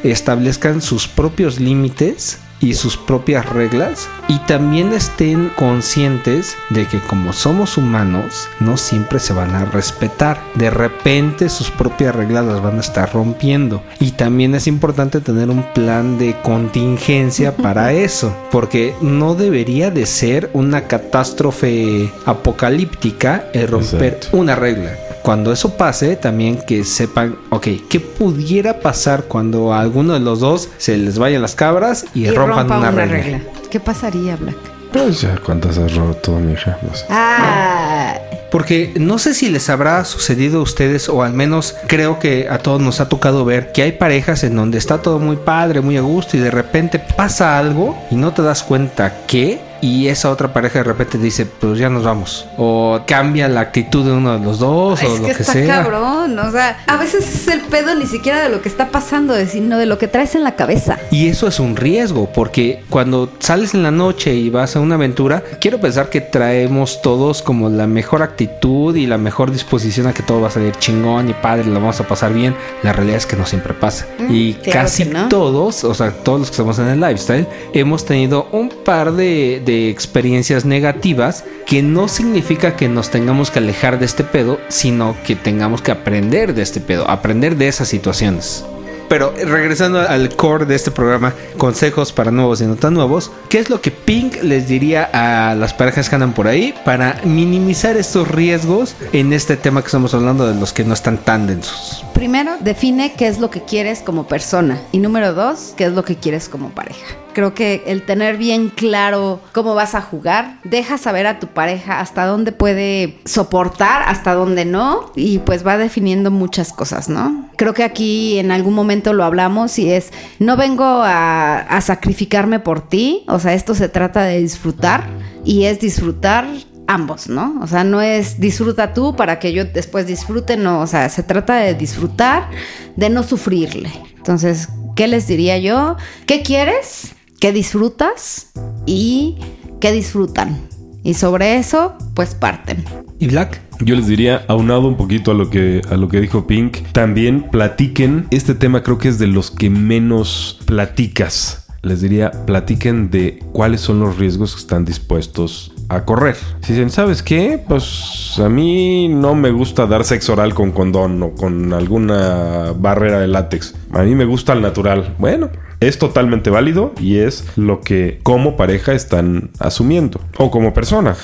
Speaker 3: establezcan sus propios límites y sus propias reglas y también estén conscientes de que como somos humanos no siempre se van a respetar. De repente sus propias reglas las van a estar rompiendo. Y también es importante tener un plan de contingencia para eso porque no debería de ser una catástrofe apocalíptica el romper
Speaker 2: Exacto.
Speaker 3: una regla cuando eso pase, también que sepan, ok, ¿qué pudiera pasar cuando a alguno de los dos se les vayan las cabras y, rompan
Speaker 1: rompa
Speaker 3: una, regla?
Speaker 1: ¿Qué pasaría, Black?
Speaker 2: Pues ya, ¿cuántas has roto? No sé.
Speaker 1: Ah,
Speaker 3: Porque no sé si les habrá sucedido a ustedes, o al menos creo que a todos nos ha tocado ver que hay parejas en donde está todo muy padre, muy a gusto, y de repente pasa algo y no te das cuenta qué. Y esa otra pareja de repente dice, pues ya nos vamos. O cambia la actitud de uno de los dos, o
Speaker 1: es
Speaker 3: lo
Speaker 1: que
Speaker 3: que,
Speaker 1: está
Speaker 3: sea.
Speaker 1: cabrón. O sea, a veces es el pedo ni siquiera de lo que está pasando, sino de lo que traes en la cabeza.
Speaker 3: Y eso es un riesgo, porque cuando sales en la noche y vas a una aventura, quiero pensar que traemos todos como la mejor actitud y la mejor disposición a que todo va a salir chingón y padre, lo vamos a pasar bien. La realidad es que no siempre pasa.
Speaker 1: Mm,
Speaker 3: y
Speaker 1: claro
Speaker 3: casi
Speaker 1: no.
Speaker 3: todos, o sea, todos los que estamos en el lifestyle, hemos tenido un par de, de experiencias negativas que no significa que nos tengamos que alejar de este pedo, sino que tengamos que aprender de este pedo, aprender de esas situaciones. Pero regresando al core de este programa, consejos para nuevos y no tan nuevos, ¿qué es lo que Pink les diría a las parejas que andan por ahí para minimizar estos riesgos en este tema que estamos hablando de los que no están tan densos?
Speaker 1: Primero, define qué es lo que quieres como persona. Y número dos, qué es lo que quieres como pareja. Creo que el tener bien claro cómo vas a jugar, deja saber a tu pareja hasta dónde puede soportar, hasta dónde no, y pues va definiendo muchas cosas, ¿no? Creo que aquí en algún momento lo hablamos y es, no vengo a, a sacrificarme por ti, o sea, esto se trata de disfrutar y es disfrutar ambos, ¿no? O sea, no es disfruta tú para que yo después disfrute, no, o sea, se trata de disfrutar, de no sufrirle. Entonces, ¿qué les diría yo? ¿Qué quieres? ¿Qué disfrutas? ¿Y qué disfrutan? Y sobre eso, pues parten.
Speaker 3: ¿Y Black?
Speaker 2: Yo les diría, aunado un poquito a lo que a lo que dijo Pink, también platiquen. Este tema creo que es de los que menos platicas. Les diría, platiquen de cuáles son los riesgos que están dispuestos a correr. Si dicen, ¿sabes qué? Pues a mí no me gusta dar sexo oral con condón o con alguna barrera de látex. A mí me gusta el natural. Bueno, es totalmente válido y es lo que como pareja están asumiendo o como persona.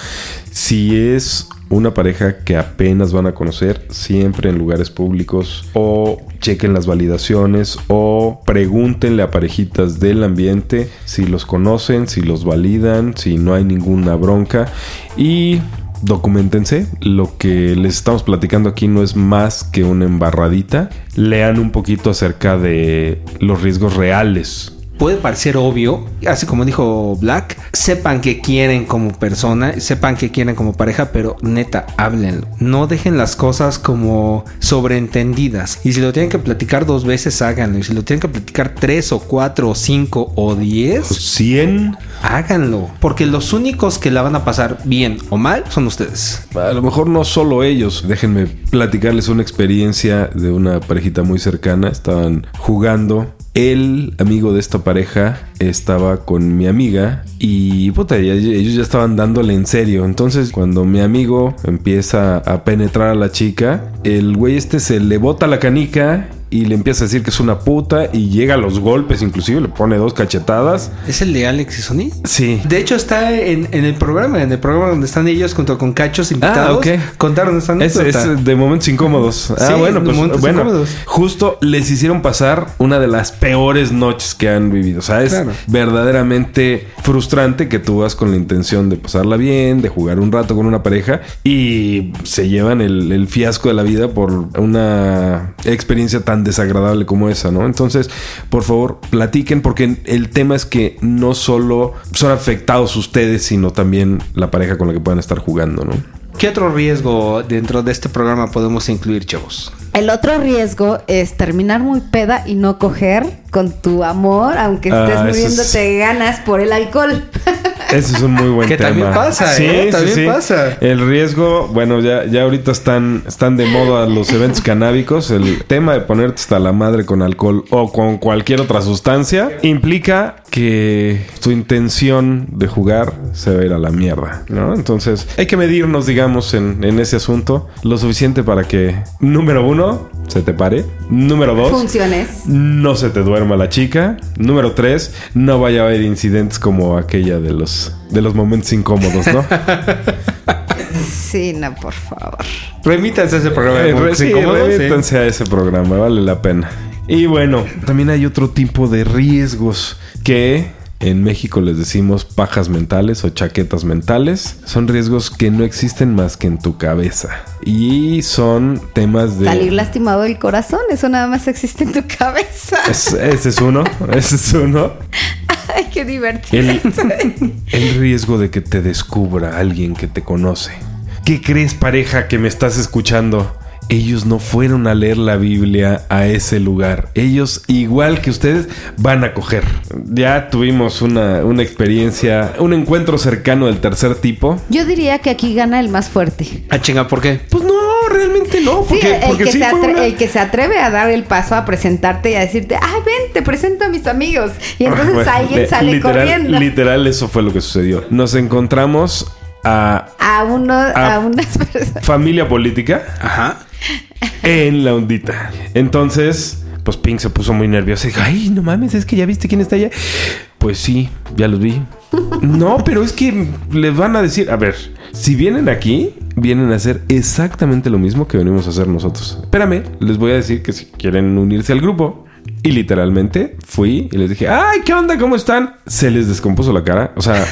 Speaker 2: Si es una pareja que apenas van a conocer, siempre en lugares públicos o chequen las validaciones o pregúntenle a parejitas del ambiente si los conocen, si los validan, si no hay ninguna bronca y documentense. Lo que les estamos platicando aquí no es más que una embarradita. Lean un poquito acerca de los riesgos reales
Speaker 3: Puede parecer obvio, así como dijo Black, sepan que quieren como persona, sepan que quieren como pareja, pero neta, háblenlo. No dejen las cosas como sobreentendidas. Y si lo tienen que platicar dos veces, háganlo. Y si lo tienen que platicar tres o cuatro o cinco o diez,
Speaker 2: 100
Speaker 3: háganlo. Porque los únicos que la van a pasar bien o mal son ustedes.
Speaker 2: A lo mejor no solo ellos. Déjenme platicarles una experiencia de una parejita muy cercana. Estaban jugando. El amigo de esta pareja estaba con mi amiga y puta, ya- ellos ya estaban dándole en serio. Entonces, cuando mi amigo empieza a penetrar a la chica, el güey este se le bota la canica y le empieza a decir que es una puta y llega a los golpes, inclusive le pone dos cachetadas.
Speaker 3: ¿Es el de Alex y Sony?
Speaker 2: Sí.
Speaker 3: De hecho, está en, en el programa, en el programa donde están ellos junto con cachos invitados.
Speaker 2: ok.
Speaker 3: Contaron esta
Speaker 2: Es,
Speaker 3: anécdota.
Speaker 2: es de momentos incómodos. Ah,
Speaker 3: Sí,
Speaker 2: bueno, pues
Speaker 3: momentos
Speaker 2: bueno,
Speaker 3: incómodos.
Speaker 2: justo les hicieron pasar una de las peores noches que han vivido. O sea, es
Speaker 3: Claro.
Speaker 2: verdaderamente frustrante que tú vas con la intención de pasarla bien, de jugar un rato con una pareja y se llevan el, el fiasco de la vida por una experiencia tan desagradable como esa, ¿no? Entonces, por favor, platiquen porque el tema es que no solo son afectados ustedes, sino también la pareja con la que puedan estar jugando, ¿no?
Speaker 3: ¿Qué otro riesgo dentro de este programa podemos incluir, chavos?
Speaker 1: El otro riesgo es terminar muy peda y no coger con tu amor, aunque
Speaker 2: Ah,
Speaker 1: estés
Speaker 2: es-
Speaker 1: muriéndote ganas por el alcohol.
Speaker 2: Ese es un muy buen
Speaker 3: Que
Speaker 2: tema.
Speaker 3: también pasa,
Speaker 2: sí,
Speaker 3: ¿eh?
Speaker 2: sí,
Speaker 3: También
Speaker 2: sí.
Speaker 3: pasa.
Speaker 2: El riesgo, bueno, ya, ya ahorita están, están de moda los eventos canábicos. El tema de ponerte hasta la madre con alcohol o con cualquier otra sustancia implica que tu intención de jugar se va a ir a la mierda, ¿no? Entonces hay que medirnos, digamos, en, en ese asunto lo suficiente para que, número uno, se te pare. Número dos,
Speaker 1: Funciones.
Speaker 2: no se te duerma la chica. Número tres, no vaya a haber incidentes como aquella de los, de los momentos incómodos, ¿no?
Speaker 1: Sí, no, por favor.
Speaker 3: Remítanse a ese programa.
Speaker 2: Eh,
Speaker 3: de
Speaker 2: re-
Speaker 3: Momentos
Speaker 2: sí,
Speaker 3: Incómodos, ¿eh?
Speaker 2: revítanse a ese programa, vale la pena. Y bueno, también hay otro tipo de riesgos que en México les decimos pajas mentales o chaquetas mentales. Son riesgos que no existen más que en tu cabeza. Y son temas de...
Speaker 1: Salir lastimado del corazón, eso nada más existe en tu cabeza.
Speaker 2: Es- ese es uno, ese es uno.
Speaker 1: Ay, qué divertido.
Speaker 2: El, el riesgo de que te descubra alguien que te conoce. ¿Qué crees, pareja, que me estás escuchando? Ellos no fueron a leer la Biblia a ese lugar. Ellos, igual que ustedes, van a coger. Ya tuvimos una, una experiencia, un encuentro cercano del tercer tipo.
Speaker 1: Yo diría que aquí gana el más fuerte.
Speaker 3: Ah, chinga, ¿por qué?
Speaker 2: Pues no, realmente no.
Speaker 1: Sí,
Speaker 2: Porque,
Speaker 1: el,
Speaker 2: porque
Speaker 1: que
Speaker 2: sí
Speaker 1: se
Speaker 2: fue
Speaker 1: atre-
Speaker 2: una-
Speaker 1: el que se atreve a dar el paso a presentarte y a decirte, ay, ven, te presento a mis amigos. Y entonces
Speaker 2: Bueno,
Speaker 1: alguien
Speaker 2: le-
Speaker 1: sale
Speaker 2: literal,
Speaker 1: corriendo.
Speaker 2: Literal, eso fue lo que sucedió. Nos encontramos a
Speaker 1: A uno,
Speaker 2: Ah.
Speaker 1: a unas personas.
Speaker 2: familia política.
Speaker 3: Ajá.
Speaker 2: En la ondita. Entonces, pues Pink se puso muy nerviosa y dijo, ay, no mames, es que ya viste quién está allá. Pues sí, ya los vi. No, pero es que les van a decir, a ver, si vienen aquí, vienen a hacer exactamente lo mismo que venimos a hacer nosotros. Espérame, les voy a decir que si quieren unirse al grupo. Y literalmente fui y les dije, ay, ¿qué onda? ¿Cómo están? Se les descompuso la cara. O sea,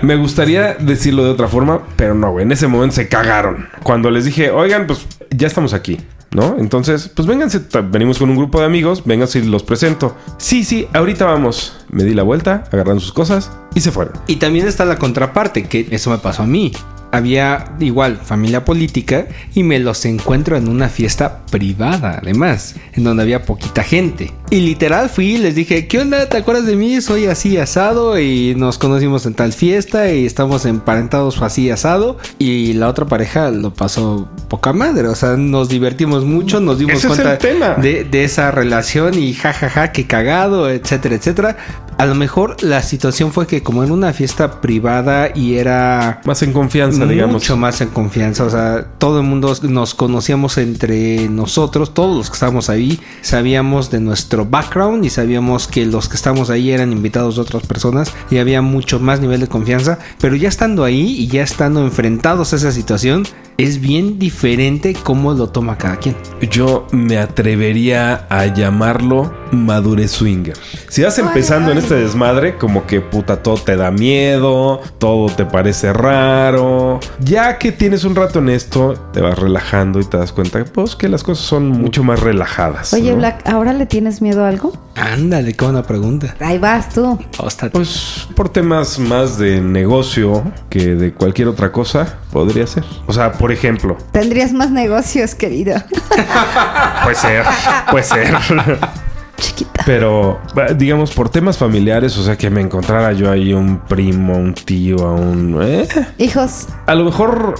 Speaker 2: me gustaría decirlo de otra forma, pero no, güey. En ese momento se cagaron. Cuando les dije, oigan, pues ya estamos aquí, ¿no? Entonces, pues vénganse, venimos con un grupo de amigos, vénganse y los presento. Sí, sí, ahorita vamos. Me di la vuelta, agarraron sus cosas y se fueron.
Speaker 3: Y también está la contraparte, que eso me pasó a mí. Había igual familia política y me los encuentro en una fiesta privada, además, en donde había poquita gente. Y literal fui y les dije, ¿qué onda? ¿Te acuerdas de mí? Soy así asado y nos conocimos en tal fiesta y estamos emparentados así asado. Y la otra pareja lo pasó poca madre, o sea, nos divertimos mucho, nos dimos
Speaker 2: Ese
Speaker 3: cuenta de, de esa relación y jajaja, qué cagado, etcétera, etcétera. A lo mejor la situación fue que como en una fiesta privada y era
Speaker 2: Más en confianza, digamos.
Speaker 3: mucho más en confianza, o sea, todo el mundo nos conocíamos entre nosotros, todos los que estábamos ahí, sabíamos de nuestro background y sabíamos que los que estábamos ahí eran invitados de otras personas y había mucho más nivel de confianza, pero ya estando ahí y ya estando enfrentados a esa situación, es bien diferente cómo lo toma cada quien.
Speaker 2: Yo me atrevería a llamarlo madurez swinger. Si vas empezando en este desmadre, como que puta todo te da miedo, todo te parece raro. Ya que tienes un rato en esto, te vas relajando y te das cuenta pues que las cosas son mucho más relajadas.
Speaker 1: Oye,
Speaker 2: ¿no?
Speaker 1: Black, ¿ahora le tienes miedo a algo?
Speaker 3: Ándale, qué buena pregunta.
Speaker 1: Ahí vas tú.
Speaker 3: Hóstate.
Speaker 2: Pues por temas más de negocio que de cualquier otra cosa, podría ser. O sea, por ejemplo,
Speaker 1: Tendrías más negocios, querido.
Speaker 2: puede ser, puede ser.
Speaker 1: Chiquita.
Speaker 2: Pero, digamos, por temas familiares, o sea, que me encontrara yo ahí un primo, un tío, a un... ¿eh?
Speaker 1: Hijos,
Speaker 2: A lo mejor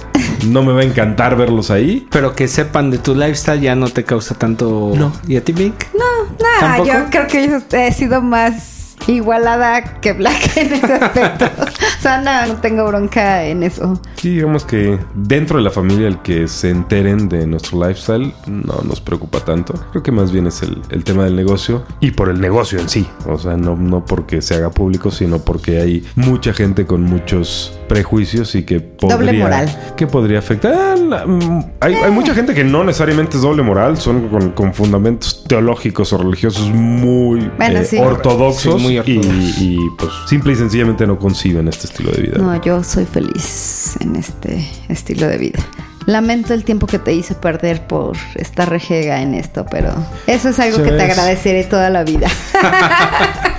Speaker 2: no me va a encantar verlos ahí.
Speaker 3: Pero que sepan de tu lifestyle ya no te causa tanto...
Speaker 2: No.
Speaker 3: ¿Y a ti, Vic?
Speaker 1: no, nada, yo creo que yo he sido más igualada que Black en ese aspecto. o sea, no, no tengo bronca en eso.
Speaker 2: Sí, digamos que dentro de la familia el que se enteren de nuestro lifestyle no nos preocupa tanto. Creo que más bien es el, el tema del negocio y por el negocio en sí. O sea, no, no porque se haga público, sino porque hay mucha gente con muchos prejuicios y que podría,
Speaker 1: Doble moral.
Speaker 2: que podría afectar. Ah, mm, hay, hay mucha gente que no necesariamente es doble moral, son con, con fundamentos teológicos o religiosos muy
Speaker 1: Bueno,
Speaker 2: eh,
Speaker 1: sí.
Speaker 2: ortodoxos,
Speaker 3: Sí, muy
Speaker 2: Y, y, pues simple y sencillamente no conciben este estilo de vida.
Speaker 1: No, yo soy feliz en este estilo de vida. Lamento el tiempo que te hice perder por estar rejega en esto, pero eso es algo que te agradeceré toda la vida.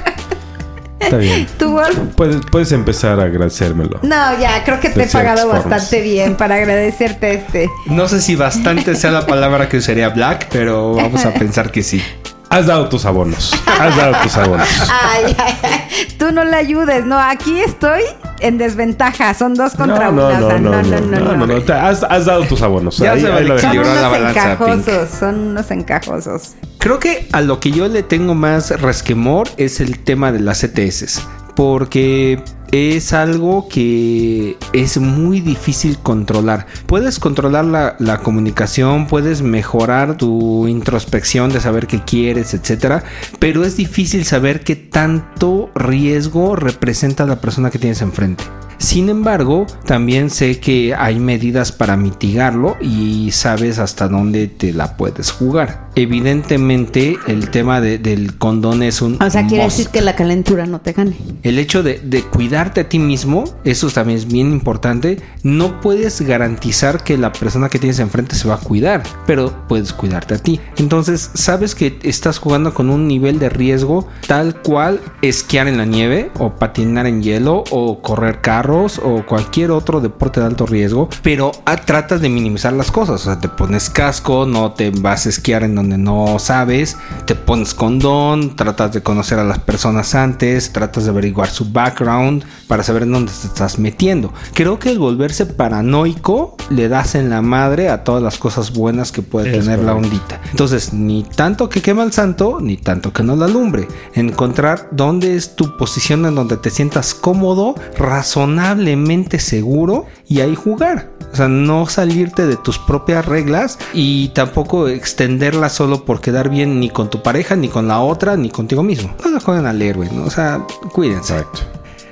Speaker 2: Está bien.
Speaker 1: ¿Tú, Wolf?
Speaker 2: Puedes, puedes empezar a agradecérmelo.
Speaker 1: No, ya, creo que te he pagado
Speaker 2: formas.
Speaker 1: bastante bien para agradecerte este.
Speaker 3: No sé si bastante sea la palabra que usaría Black, pero vamos a pensar que sí.
Speaker 2: Has dado tus abonos. Has dado tus abonos.
Speaker 1: Ay, ay, ay. Tú no le ayudes, no, aquí estoy en desventaja, son dos contra
Speaker 2: no,
Speaker 1: una.
Speaker 2: no,
Speaker 1: o sea,
Speaker 2: no, no, no, no, no, te- Has, has dado tus abonos.
Speaker 3: Ya
Speaker 2: Ahí-
Speaker 3: se va
Speaker 2: ahí
Speaker 3: a
Speaker 2: lo
Speaker 1: Son unos
Speaker 3: la
Speaker 1: encajosos, son unos encajosos.
Speaker 3: Creo que a lo que yo le tengo más resquemor es el tema de las CTS. Porque es algo que es muy difícil controlar. Puedes controlar la, la comunicación, puedes mejorar tu introspección de saber qué quieres, etcétera. Pero es difícil saber qué tanto riesgo representa la persona que tienes enfrente. Sin embargo, también sé que hay medidas para mitigarlo y sabes hasta dónde te la puedes jugar. Evidentemente, el tema de- del condón es un.
Speaker 1: O sea, quiere
Speaker 3: must.
Speaker 1: decir que la calentura no te gane.
Speaker 3: El hecho de, de cuidarte a ti mismo, eso también es bien importante. No puedes garantizar que la persona que tienes enfrente se va a cuidar, pero puedes cuidarte a ti. Entonces, sabes que estás jugando con un nivel de riesgo tal cual esquiar en la nieve, o patinar en hielo, o correr carros, o cualquier otro deporte de alto riesgo, pero tratas de minimizar las cosas. O sea, te pones casco, no te vas a esquiar en donde no sabes, te pones condón, tratas de conocer a las personas antes, tratas de averiguar su background para saber en dónde te estás metiendo. Creo que el volverse paranoico le das en la madre a todas las cosas buenas que puede
Speaker 2: Es
Speaker 3: tener la ondita. Entonces, ni tanto que quema el santo, ni tanto que no la alumbre. Encontrar dónde es tu posición en donde te sientas cómodo, razonablemente seguro y ahí jugar. O sea, no salirte de tus propias reglas y tampoco extenderlas solo por quedar bien ni con tu pareja, ni con la otra, ni contigo mismo. No la jueguen al héroe, ¿no? O sea, cuídense.
Speaker 2: Exacto.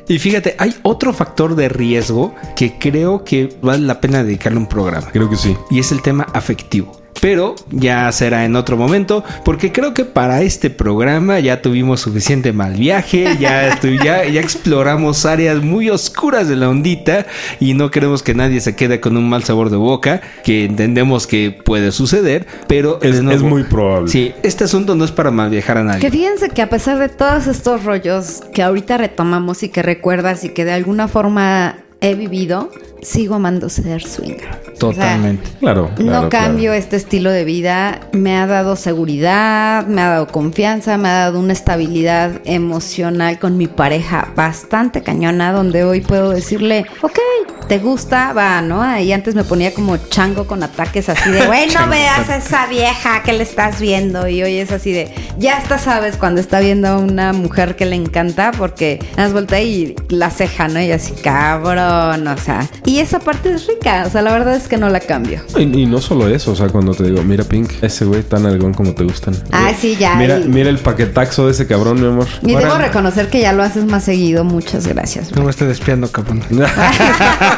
Speaker 3: Y fíjate, hay otro factor de riesgo que creo que vale la pena dedicarle un programa.
Speaker 2: Creo que sí.
Speaker 3: Y es el tema afectivo. Pero ya será en otro momento, porque creo que para este programa ya tuvimos suficiente mal viaje, ya, estu- ya, ya exploramos áreas muy oscuras de la ondita y no queremos que nadie se quede con un mal sabor de boca, que entendemos que puede suceder, pero
Speaker 2: Es,
Speaker 3: de nuevo,
Speaker 2: es muy probable.
Speaker 3: Sí, este asunto no es para mal viajar a nadie.
Speaker 1: Que fíjense que a pesar de todos estos rollos que ahorita retomamos y que recuerdas y que de alguna forma he vivido, sigo amando ser swinger.
Speaker 3: Totalmente.
Speaker 2: Claro. claro,
Speaker 1: no cambio
Speaker 2: claro.
Speaker 1: este estilo de vida. Me ha dado seguridad, me ha dado confianza, me ha dado una estabilidad emocional con mi pareja bastante cañona, donde hoy puedo decirle, ok, te gusta, va, ¿no? Y antes me ponía como chango con ataques así de, güey, no veas a esa vieja que le estás viendo. Y hoy es así de, ya hasta sabes cuando está viendo a una mujer que le encanta, porque das vuelta y la ceja, ¿no? Y así, cabrón, o sea. Y esa parte es rica, o sea, la verdad es que no la cambio.
Speaker 2: Y, y no solo eso, o sea, cuando te digo, mira Pink, ese güey tan algón como te gustan.
Speaker 1: Ah, sí, ya,
Speaker 2: Mira,
Speaker 1: y-
Speaker 2: mira el paquetaxo de ese cabrón, mi amor.
Speaker 1: Y debo reconocer que ya lo haces más seguido. Muchas gracias.
Speaker 3: No me estoy despiando, cabrón.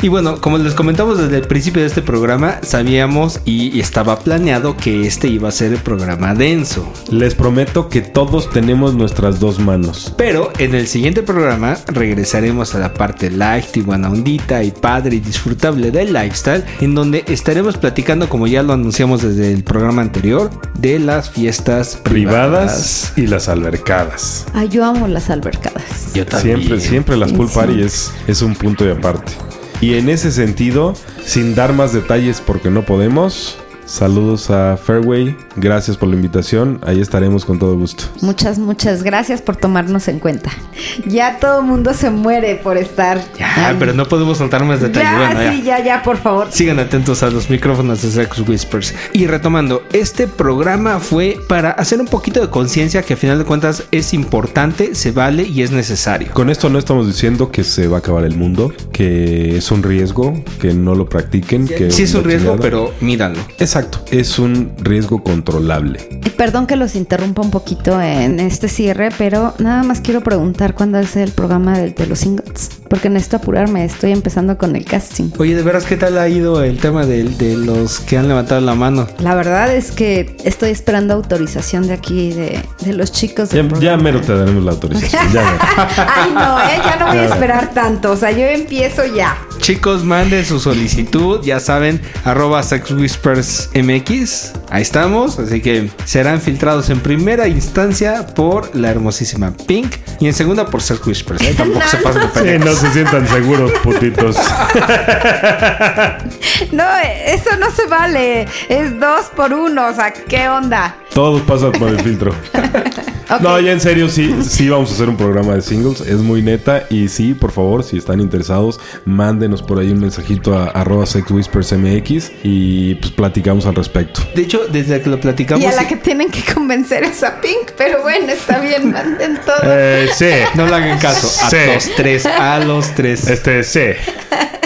Speaker 3: Y bueno, como les comentamos desde el principio de este programa, sabíamos y, y estaba planeado que este iba a ser el programa denso.
Speaker 2: Les prometo que todos tenemos nuestras dos manos.
Speaker 3: Pero en el siguiente programa regresaremos a la parte light y buena ondita y padre y disfrutable del lifestyle, en donde estaremos platicando, como ya lo anunciamos desde el programa anterior, de las fiestas privadas.
Speaker 2: Privadas y las albercadas.
Speaker 1: Ay, yo amo las albercadas.
Speaker 3: Yo también.
Speaker 2: Siempre, siempre las pool party es, es un punto de aparte. Y en ese sentido, sin dar más detalles porque no podemos, Saludos a Fairway. Gracias por la invitación. Ahí estaremos con todo gusto.
Speaker 1: Muchas, muchas gracias por tomarnos en cuenta. Ya todo el mundo se muere por estar.
Speaker 3: Ya,
Speaker 1: ahí.
Speaker 3: pero no podemos soltar más detalles.
Speaker 1: Ya,
Speaker 3: Bueno, ya.
Speaker 1: sí, ya, ya, por favor.
Speaker 3: Sigan atentos a los micrófonos de Sex Whispers. Y retomando, este programa fue para hacer un poquito de conciencia que a final de cuentas es importante, se vale y es necesario.
Speaker 2: Con esto no estamos diciendo que se va a acabar el mundo, que es un riesgo, que no lo practiquen. Que
Speaker 3: Sí es un riesgo,
Speaker 2: chingada.
Speaker 3: pero míralo.
Speaker 2: Exacto, es un riesgo controlable.
Speaker 1: Perdón que los interrumpa un poquito en este cierre, pero nada más quiero preguntar cuándo es el programa de, de los singles. Porque necesito apurarme, estoy empezando con el casting.
Speaker 3: Oye, de veras, ¿qué tal ha ido el tema de, de los que han levantado la mano?
Speaker 1: La verdad es que estoy esperando autorización de aquí, de, de los chicos.
Speaker 2: Ya, ya mero te daremos la autorización. Ya mero.
Speaker 1: Ay, no, ¿eh? ya no voy a esperar tanto. O sea, yo empiezo ya.
Speaker 3: Chicos, manden su solicitud, ya saben, arroba sexwhispersmx. Ahí estamos, así que serán filtrados en primera instancia por la hermosísima Pink y en segunda por Sex Whispers. ¿eh? Tampoco se pasen de
Speaker 2: Sí, no se sientan seguros, putitos.
Speaker 1: No, eso no se vale. Es dos por uno. O sea, ¿qué onda?
Speaker 2: Todos pasan por el filtro. No, ya en serio, sí, sí vamos a hacer un programa de singles. Es muy neta. Y sí, por favor, si están interesados, mándenos por ahí un mensajito a arroba sexwhispersmx y pues platicamos al respecto.
Speaker 3: De hecho, desde que lo platicamos.
Speaker 1: Y a la que tienen que convencer es a Pink. Pero bueno, está bien, manden todo.
Speaker 2: Eh, sí.
Speaker 3: No le hagan caso. A
Speaker 2: Sí.
Speaker 3: los tres, a los tres.
Speaker 2: Este, sí.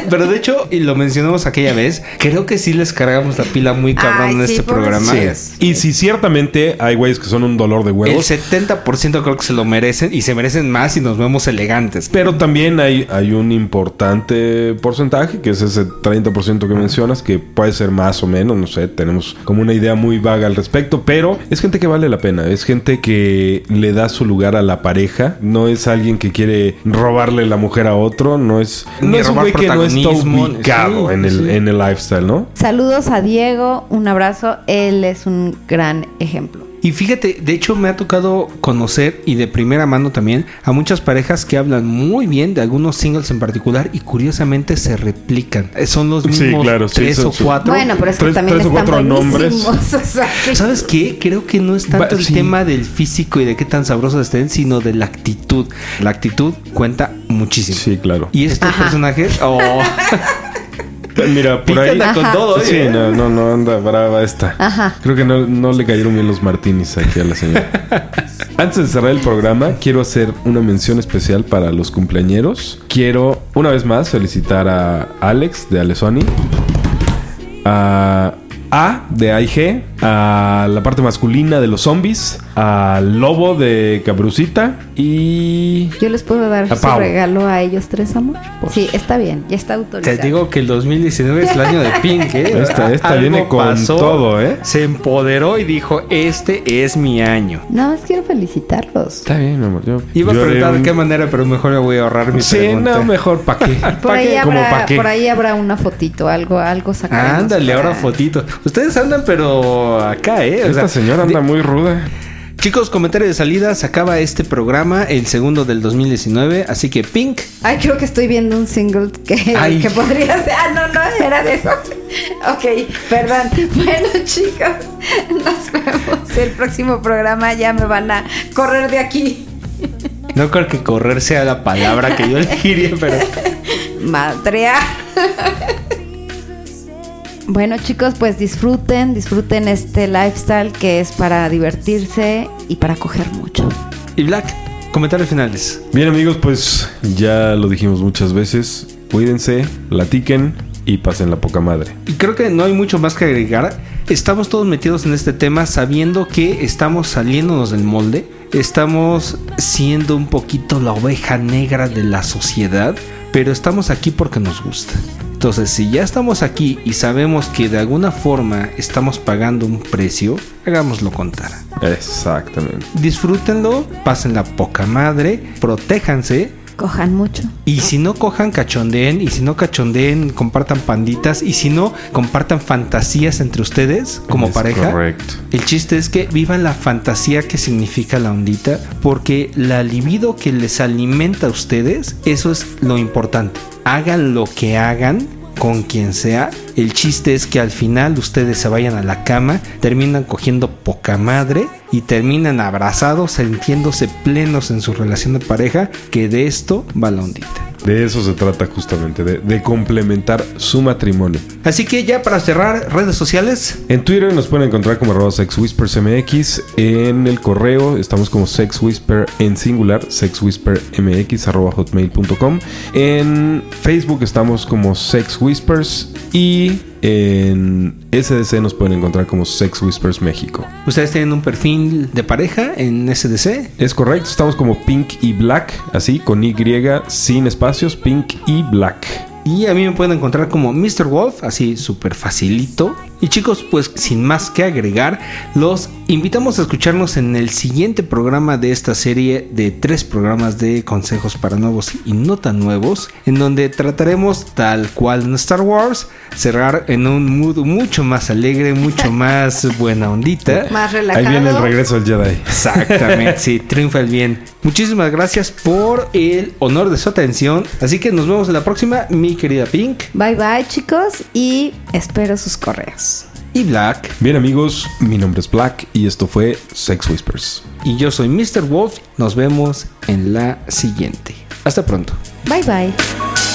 Speaker 3: Pero de hecho, y lo mencionamos aquella vez, creo que sí les cargamos la pila muy cabrón
Speaker 1: Ay,
Speaker 3: en
Speaker 1: sí,
Speaker 3: este programa.
Speaker 2: Y si ciertamente hay güeyes que son un dolor de
Speaker 3: El
Speaker 2: huevos.
Speaker 3: 70% creo que se lo merecen y se merecen más y nos vemos elegantes.
Speaker 2: Pero también hay, hay un importante porcentaje, que es ese 30% que mencionas, que puede ser más o menos, no sé, tenemos como una idea muy vaga al respecto, pero es gente que vale la pena, es gente que le da su lugar a la pareja, no es alguien que quiere robarle la mujer a otro, no es,
Speaker 3: Ni
Speaker 2: no es un
Speaker 3: robar
Speaker 2: güey que no está ubicado
Speaker 3: sí,
Speaker 2: en, el,
Speaker 3: sí.
Speaker 2: en el lifestyle, ¿no?
Speaker 1: Saludos a Diego, un abrazo. Él es un gran ejemplo.
Speaker 3: Y fíjate, de hecho me ha tocado conocer y de primera mano también a muchas parejas que hablan muy bien de algunos singles en particular y curiosamente se replican. Eh, Son los
Speaker 2: Sí,
Speaker 3: mismos
Speaker 2: claro,
Speaker 3: tres
Speaker 2: son-
Speaker 3: o cuatro.
Speaker 1: Bueno, pero es que
Speaker 2: Tres-
Speaker 1: también
Speaker 2: tres o
Speaker 1: están
Speaker 2: cuatro nombres.
Speaker 1: buenísimos. O sea, que-
Speaker 3: ¿Sabes qué? Creo que no es tanto
Speaker 2: Va-
Speaker 3: el
Speaker 2: sí.
Speaker 3: tema del físico y de qué tan sabrosos estén, sino de la actitud. La actitud cuenta muchísimo.
Speaker 2: Sí, claro.
Speaker 3: Y estos
Speaker 1: Ajá.
Speaker 3: personajes, oh,
Speaker 2: Mira, por ahí...
Speaker 3: Con todo,
Speaker 2: Sí,
Speaker 3: ¿eh?
Speaker 2: no, no, no anda brava esta.
Speaker 1: Ajá.
Speaker 2: Creo que no, no le cayeron bien los martinis aquí a la señora. Antes de cerrar el programa, quiero hacer una mención especial para los cumpleañeros. Quiero, una vez más, felicitar a Alex de Alesoni, a A de AIG, a la parte masculina de los zombies, al Lobo de Cabrucita y...
Speaker 1: Yo les puedo dar
Speaker 2: A
Speaker 1: su
Speaker 2: Pau.
Speaker 1: regalo a ellos tres, amor. Sí, está bien, ya está
Speaker 3: te
Speaker 1: autorizado.
Speaker 3: digo que el 2019 es el año de Pink, ¿eh?
Speaker 2: Esta- esta
Speaker 3: Algo
Speaker 2: viene con todo, ¿eh?
Speaker 3: Se empoderó y dijo, este es mi año.
Speaker 1: No, es quiero felicitarlos.
Speaker 2: Está bien, mi amor. Yo,
Speaker 3: Iba a
Speaker 2: yo
Speaker 3: preguntar de
Speaker 2: un-
Speaker 3: qué manera, pero mejor me voy a ahorrar mi
Speaker 2: Sí,
Speaker 3: pregunta.
Speaker 2: no, mejor para qué.
Speaker 1: Por
Speaker 2: ¿Pa'
Speaker 1: ahí,
Speaker 2: qué? ¿Cómo
Speaker 1: habrá,
Speaker 2: pa' qué?
Speaker 1: por ahí habrá una fotito, algo, algo sacaremos.
Speaker 3: Ándale,
Speaker 1: para-
Speaker 3: ahora fotito. Ustedes andan, pero acá, ¿eh? O
Speaker 2: Esta
Speaker 3: sea,
Speaker 2: señora anda
Speaker 3: de-
Speaker 2: muy ruda.
Speaker 3: Chicos, comentario de salida. Se acaba este programa, el segundo del 2019. Así que Pink,
Speaker 1: Ay, creo que estoy viendo un single que,
Speaker 3: Ay.
Speaker 1: que podría ser. Ah, no, no, era de eso. Ok, perdón. Bueno, chicos, nos vemos el próximo programa. Ya me van a correr de aquí.
Speaker 3: no creo que correr sea la palabra que yo elegiría, pero.
Speaker 1: Madrea. Bueno chicos, pues disfruten, disfruten este lifestyle que es para divertirse y para coger mucho.
Speaker 3: Y Black, comentarios finales.
Speaker 2: Bien amigos, pues ya lo dijimos muchas veces. Cuídense, platiquen y pasen la poca madre.
Speaker 3: Y creo que no hay mucho más que agregar. Estamos todos metidos en este tema sabiendo que estamos saliéndonos del molde. Estamos siendo un poquito la oveja negra de la sociedad. Pero estamos aquí porque nos gusta. Entonces, si ya estamos aquí y sabemos que de alguna forma estamos pagando un precio, hagámoslo contar.
Speaker 2: Exactamente.
Speaker 3: Disfrútenlo, pasen la poca madre, protéjanse.
Speaker 1: Cojan mucho.
Speaker 3: Y si no cojan, cachondeen. Y si no cachondeen, compartan panditas. Y si no, compartan fantasías entre ustedes como
Speaker 2: Es
Speaker 3: pareja.
Speaker 2: Correcto.
Speaker 3: El chiste es que vivan la fantasía que significa la ondita. Porque la libido que les alimenta a ustedes, eso es lo importante. Hagan lo que hagan. Con quien sea. El chiste es que al final ustedes se vayan a la cama, terminan cogiendo poca madre y terminan abrazados, sintiéndose plenos en su relación de pareja, que de esto va la ondita.
Speaker 2: De eso se trata justamente, de, de, complementar su matrimonio.
Speaker 3: Así que ya para cerrar, redes sociales.
Speaker 2: En Twitter nos pueden encontrar como arroba sexwhispersmx. En el correo estamos como sexwhisper en singular, sexwhispermx arroba hotmail.com. En Facebook estamos como sexwhispers y en SDC nos pueden encontrar como Sex Whispers México.
Speaker 3: ¿Ustedes tienen un perfil de pareja en SDC?
Speaker 2: Es correcto, estamos como Pink y Black, así, con Y, sin espacios, Pink y Black.
Speaker 3: Y a mí me pueden encontrar como Mr. Wolf, así súper facilito. Y chicos, pues sin más que agregar, los invitamos a escucharnos en el siguiente programa de esta serie de tres programas de consejos para nuevos y no tan nuevos, en donde trataremos tal cual en Star Wars, cerrar en un mood mucho más alegre, mucho más buena ondita.
Speaker 1: Más relajado.
Speaker 2: Ahí viene el regreso del Jedi.
Speaker 3: Exactamente, sí, triunfa el bien. Muchísimas gracias por el honor de su atención. Así que nos vemos en la próxima, mi querida Pink.
Speaker 1: Bye bye chicos y espero sus correos.
Speaker 3: Y Black.
Speaker 2: Bien amigos, mi nombre es Black y esto fue Sex Whispers.
Speaker 3: Y yo soy Mr. Wolf. Nos vemos en la siguiente. Hasta pronto.
Speaker 1: Bye bye.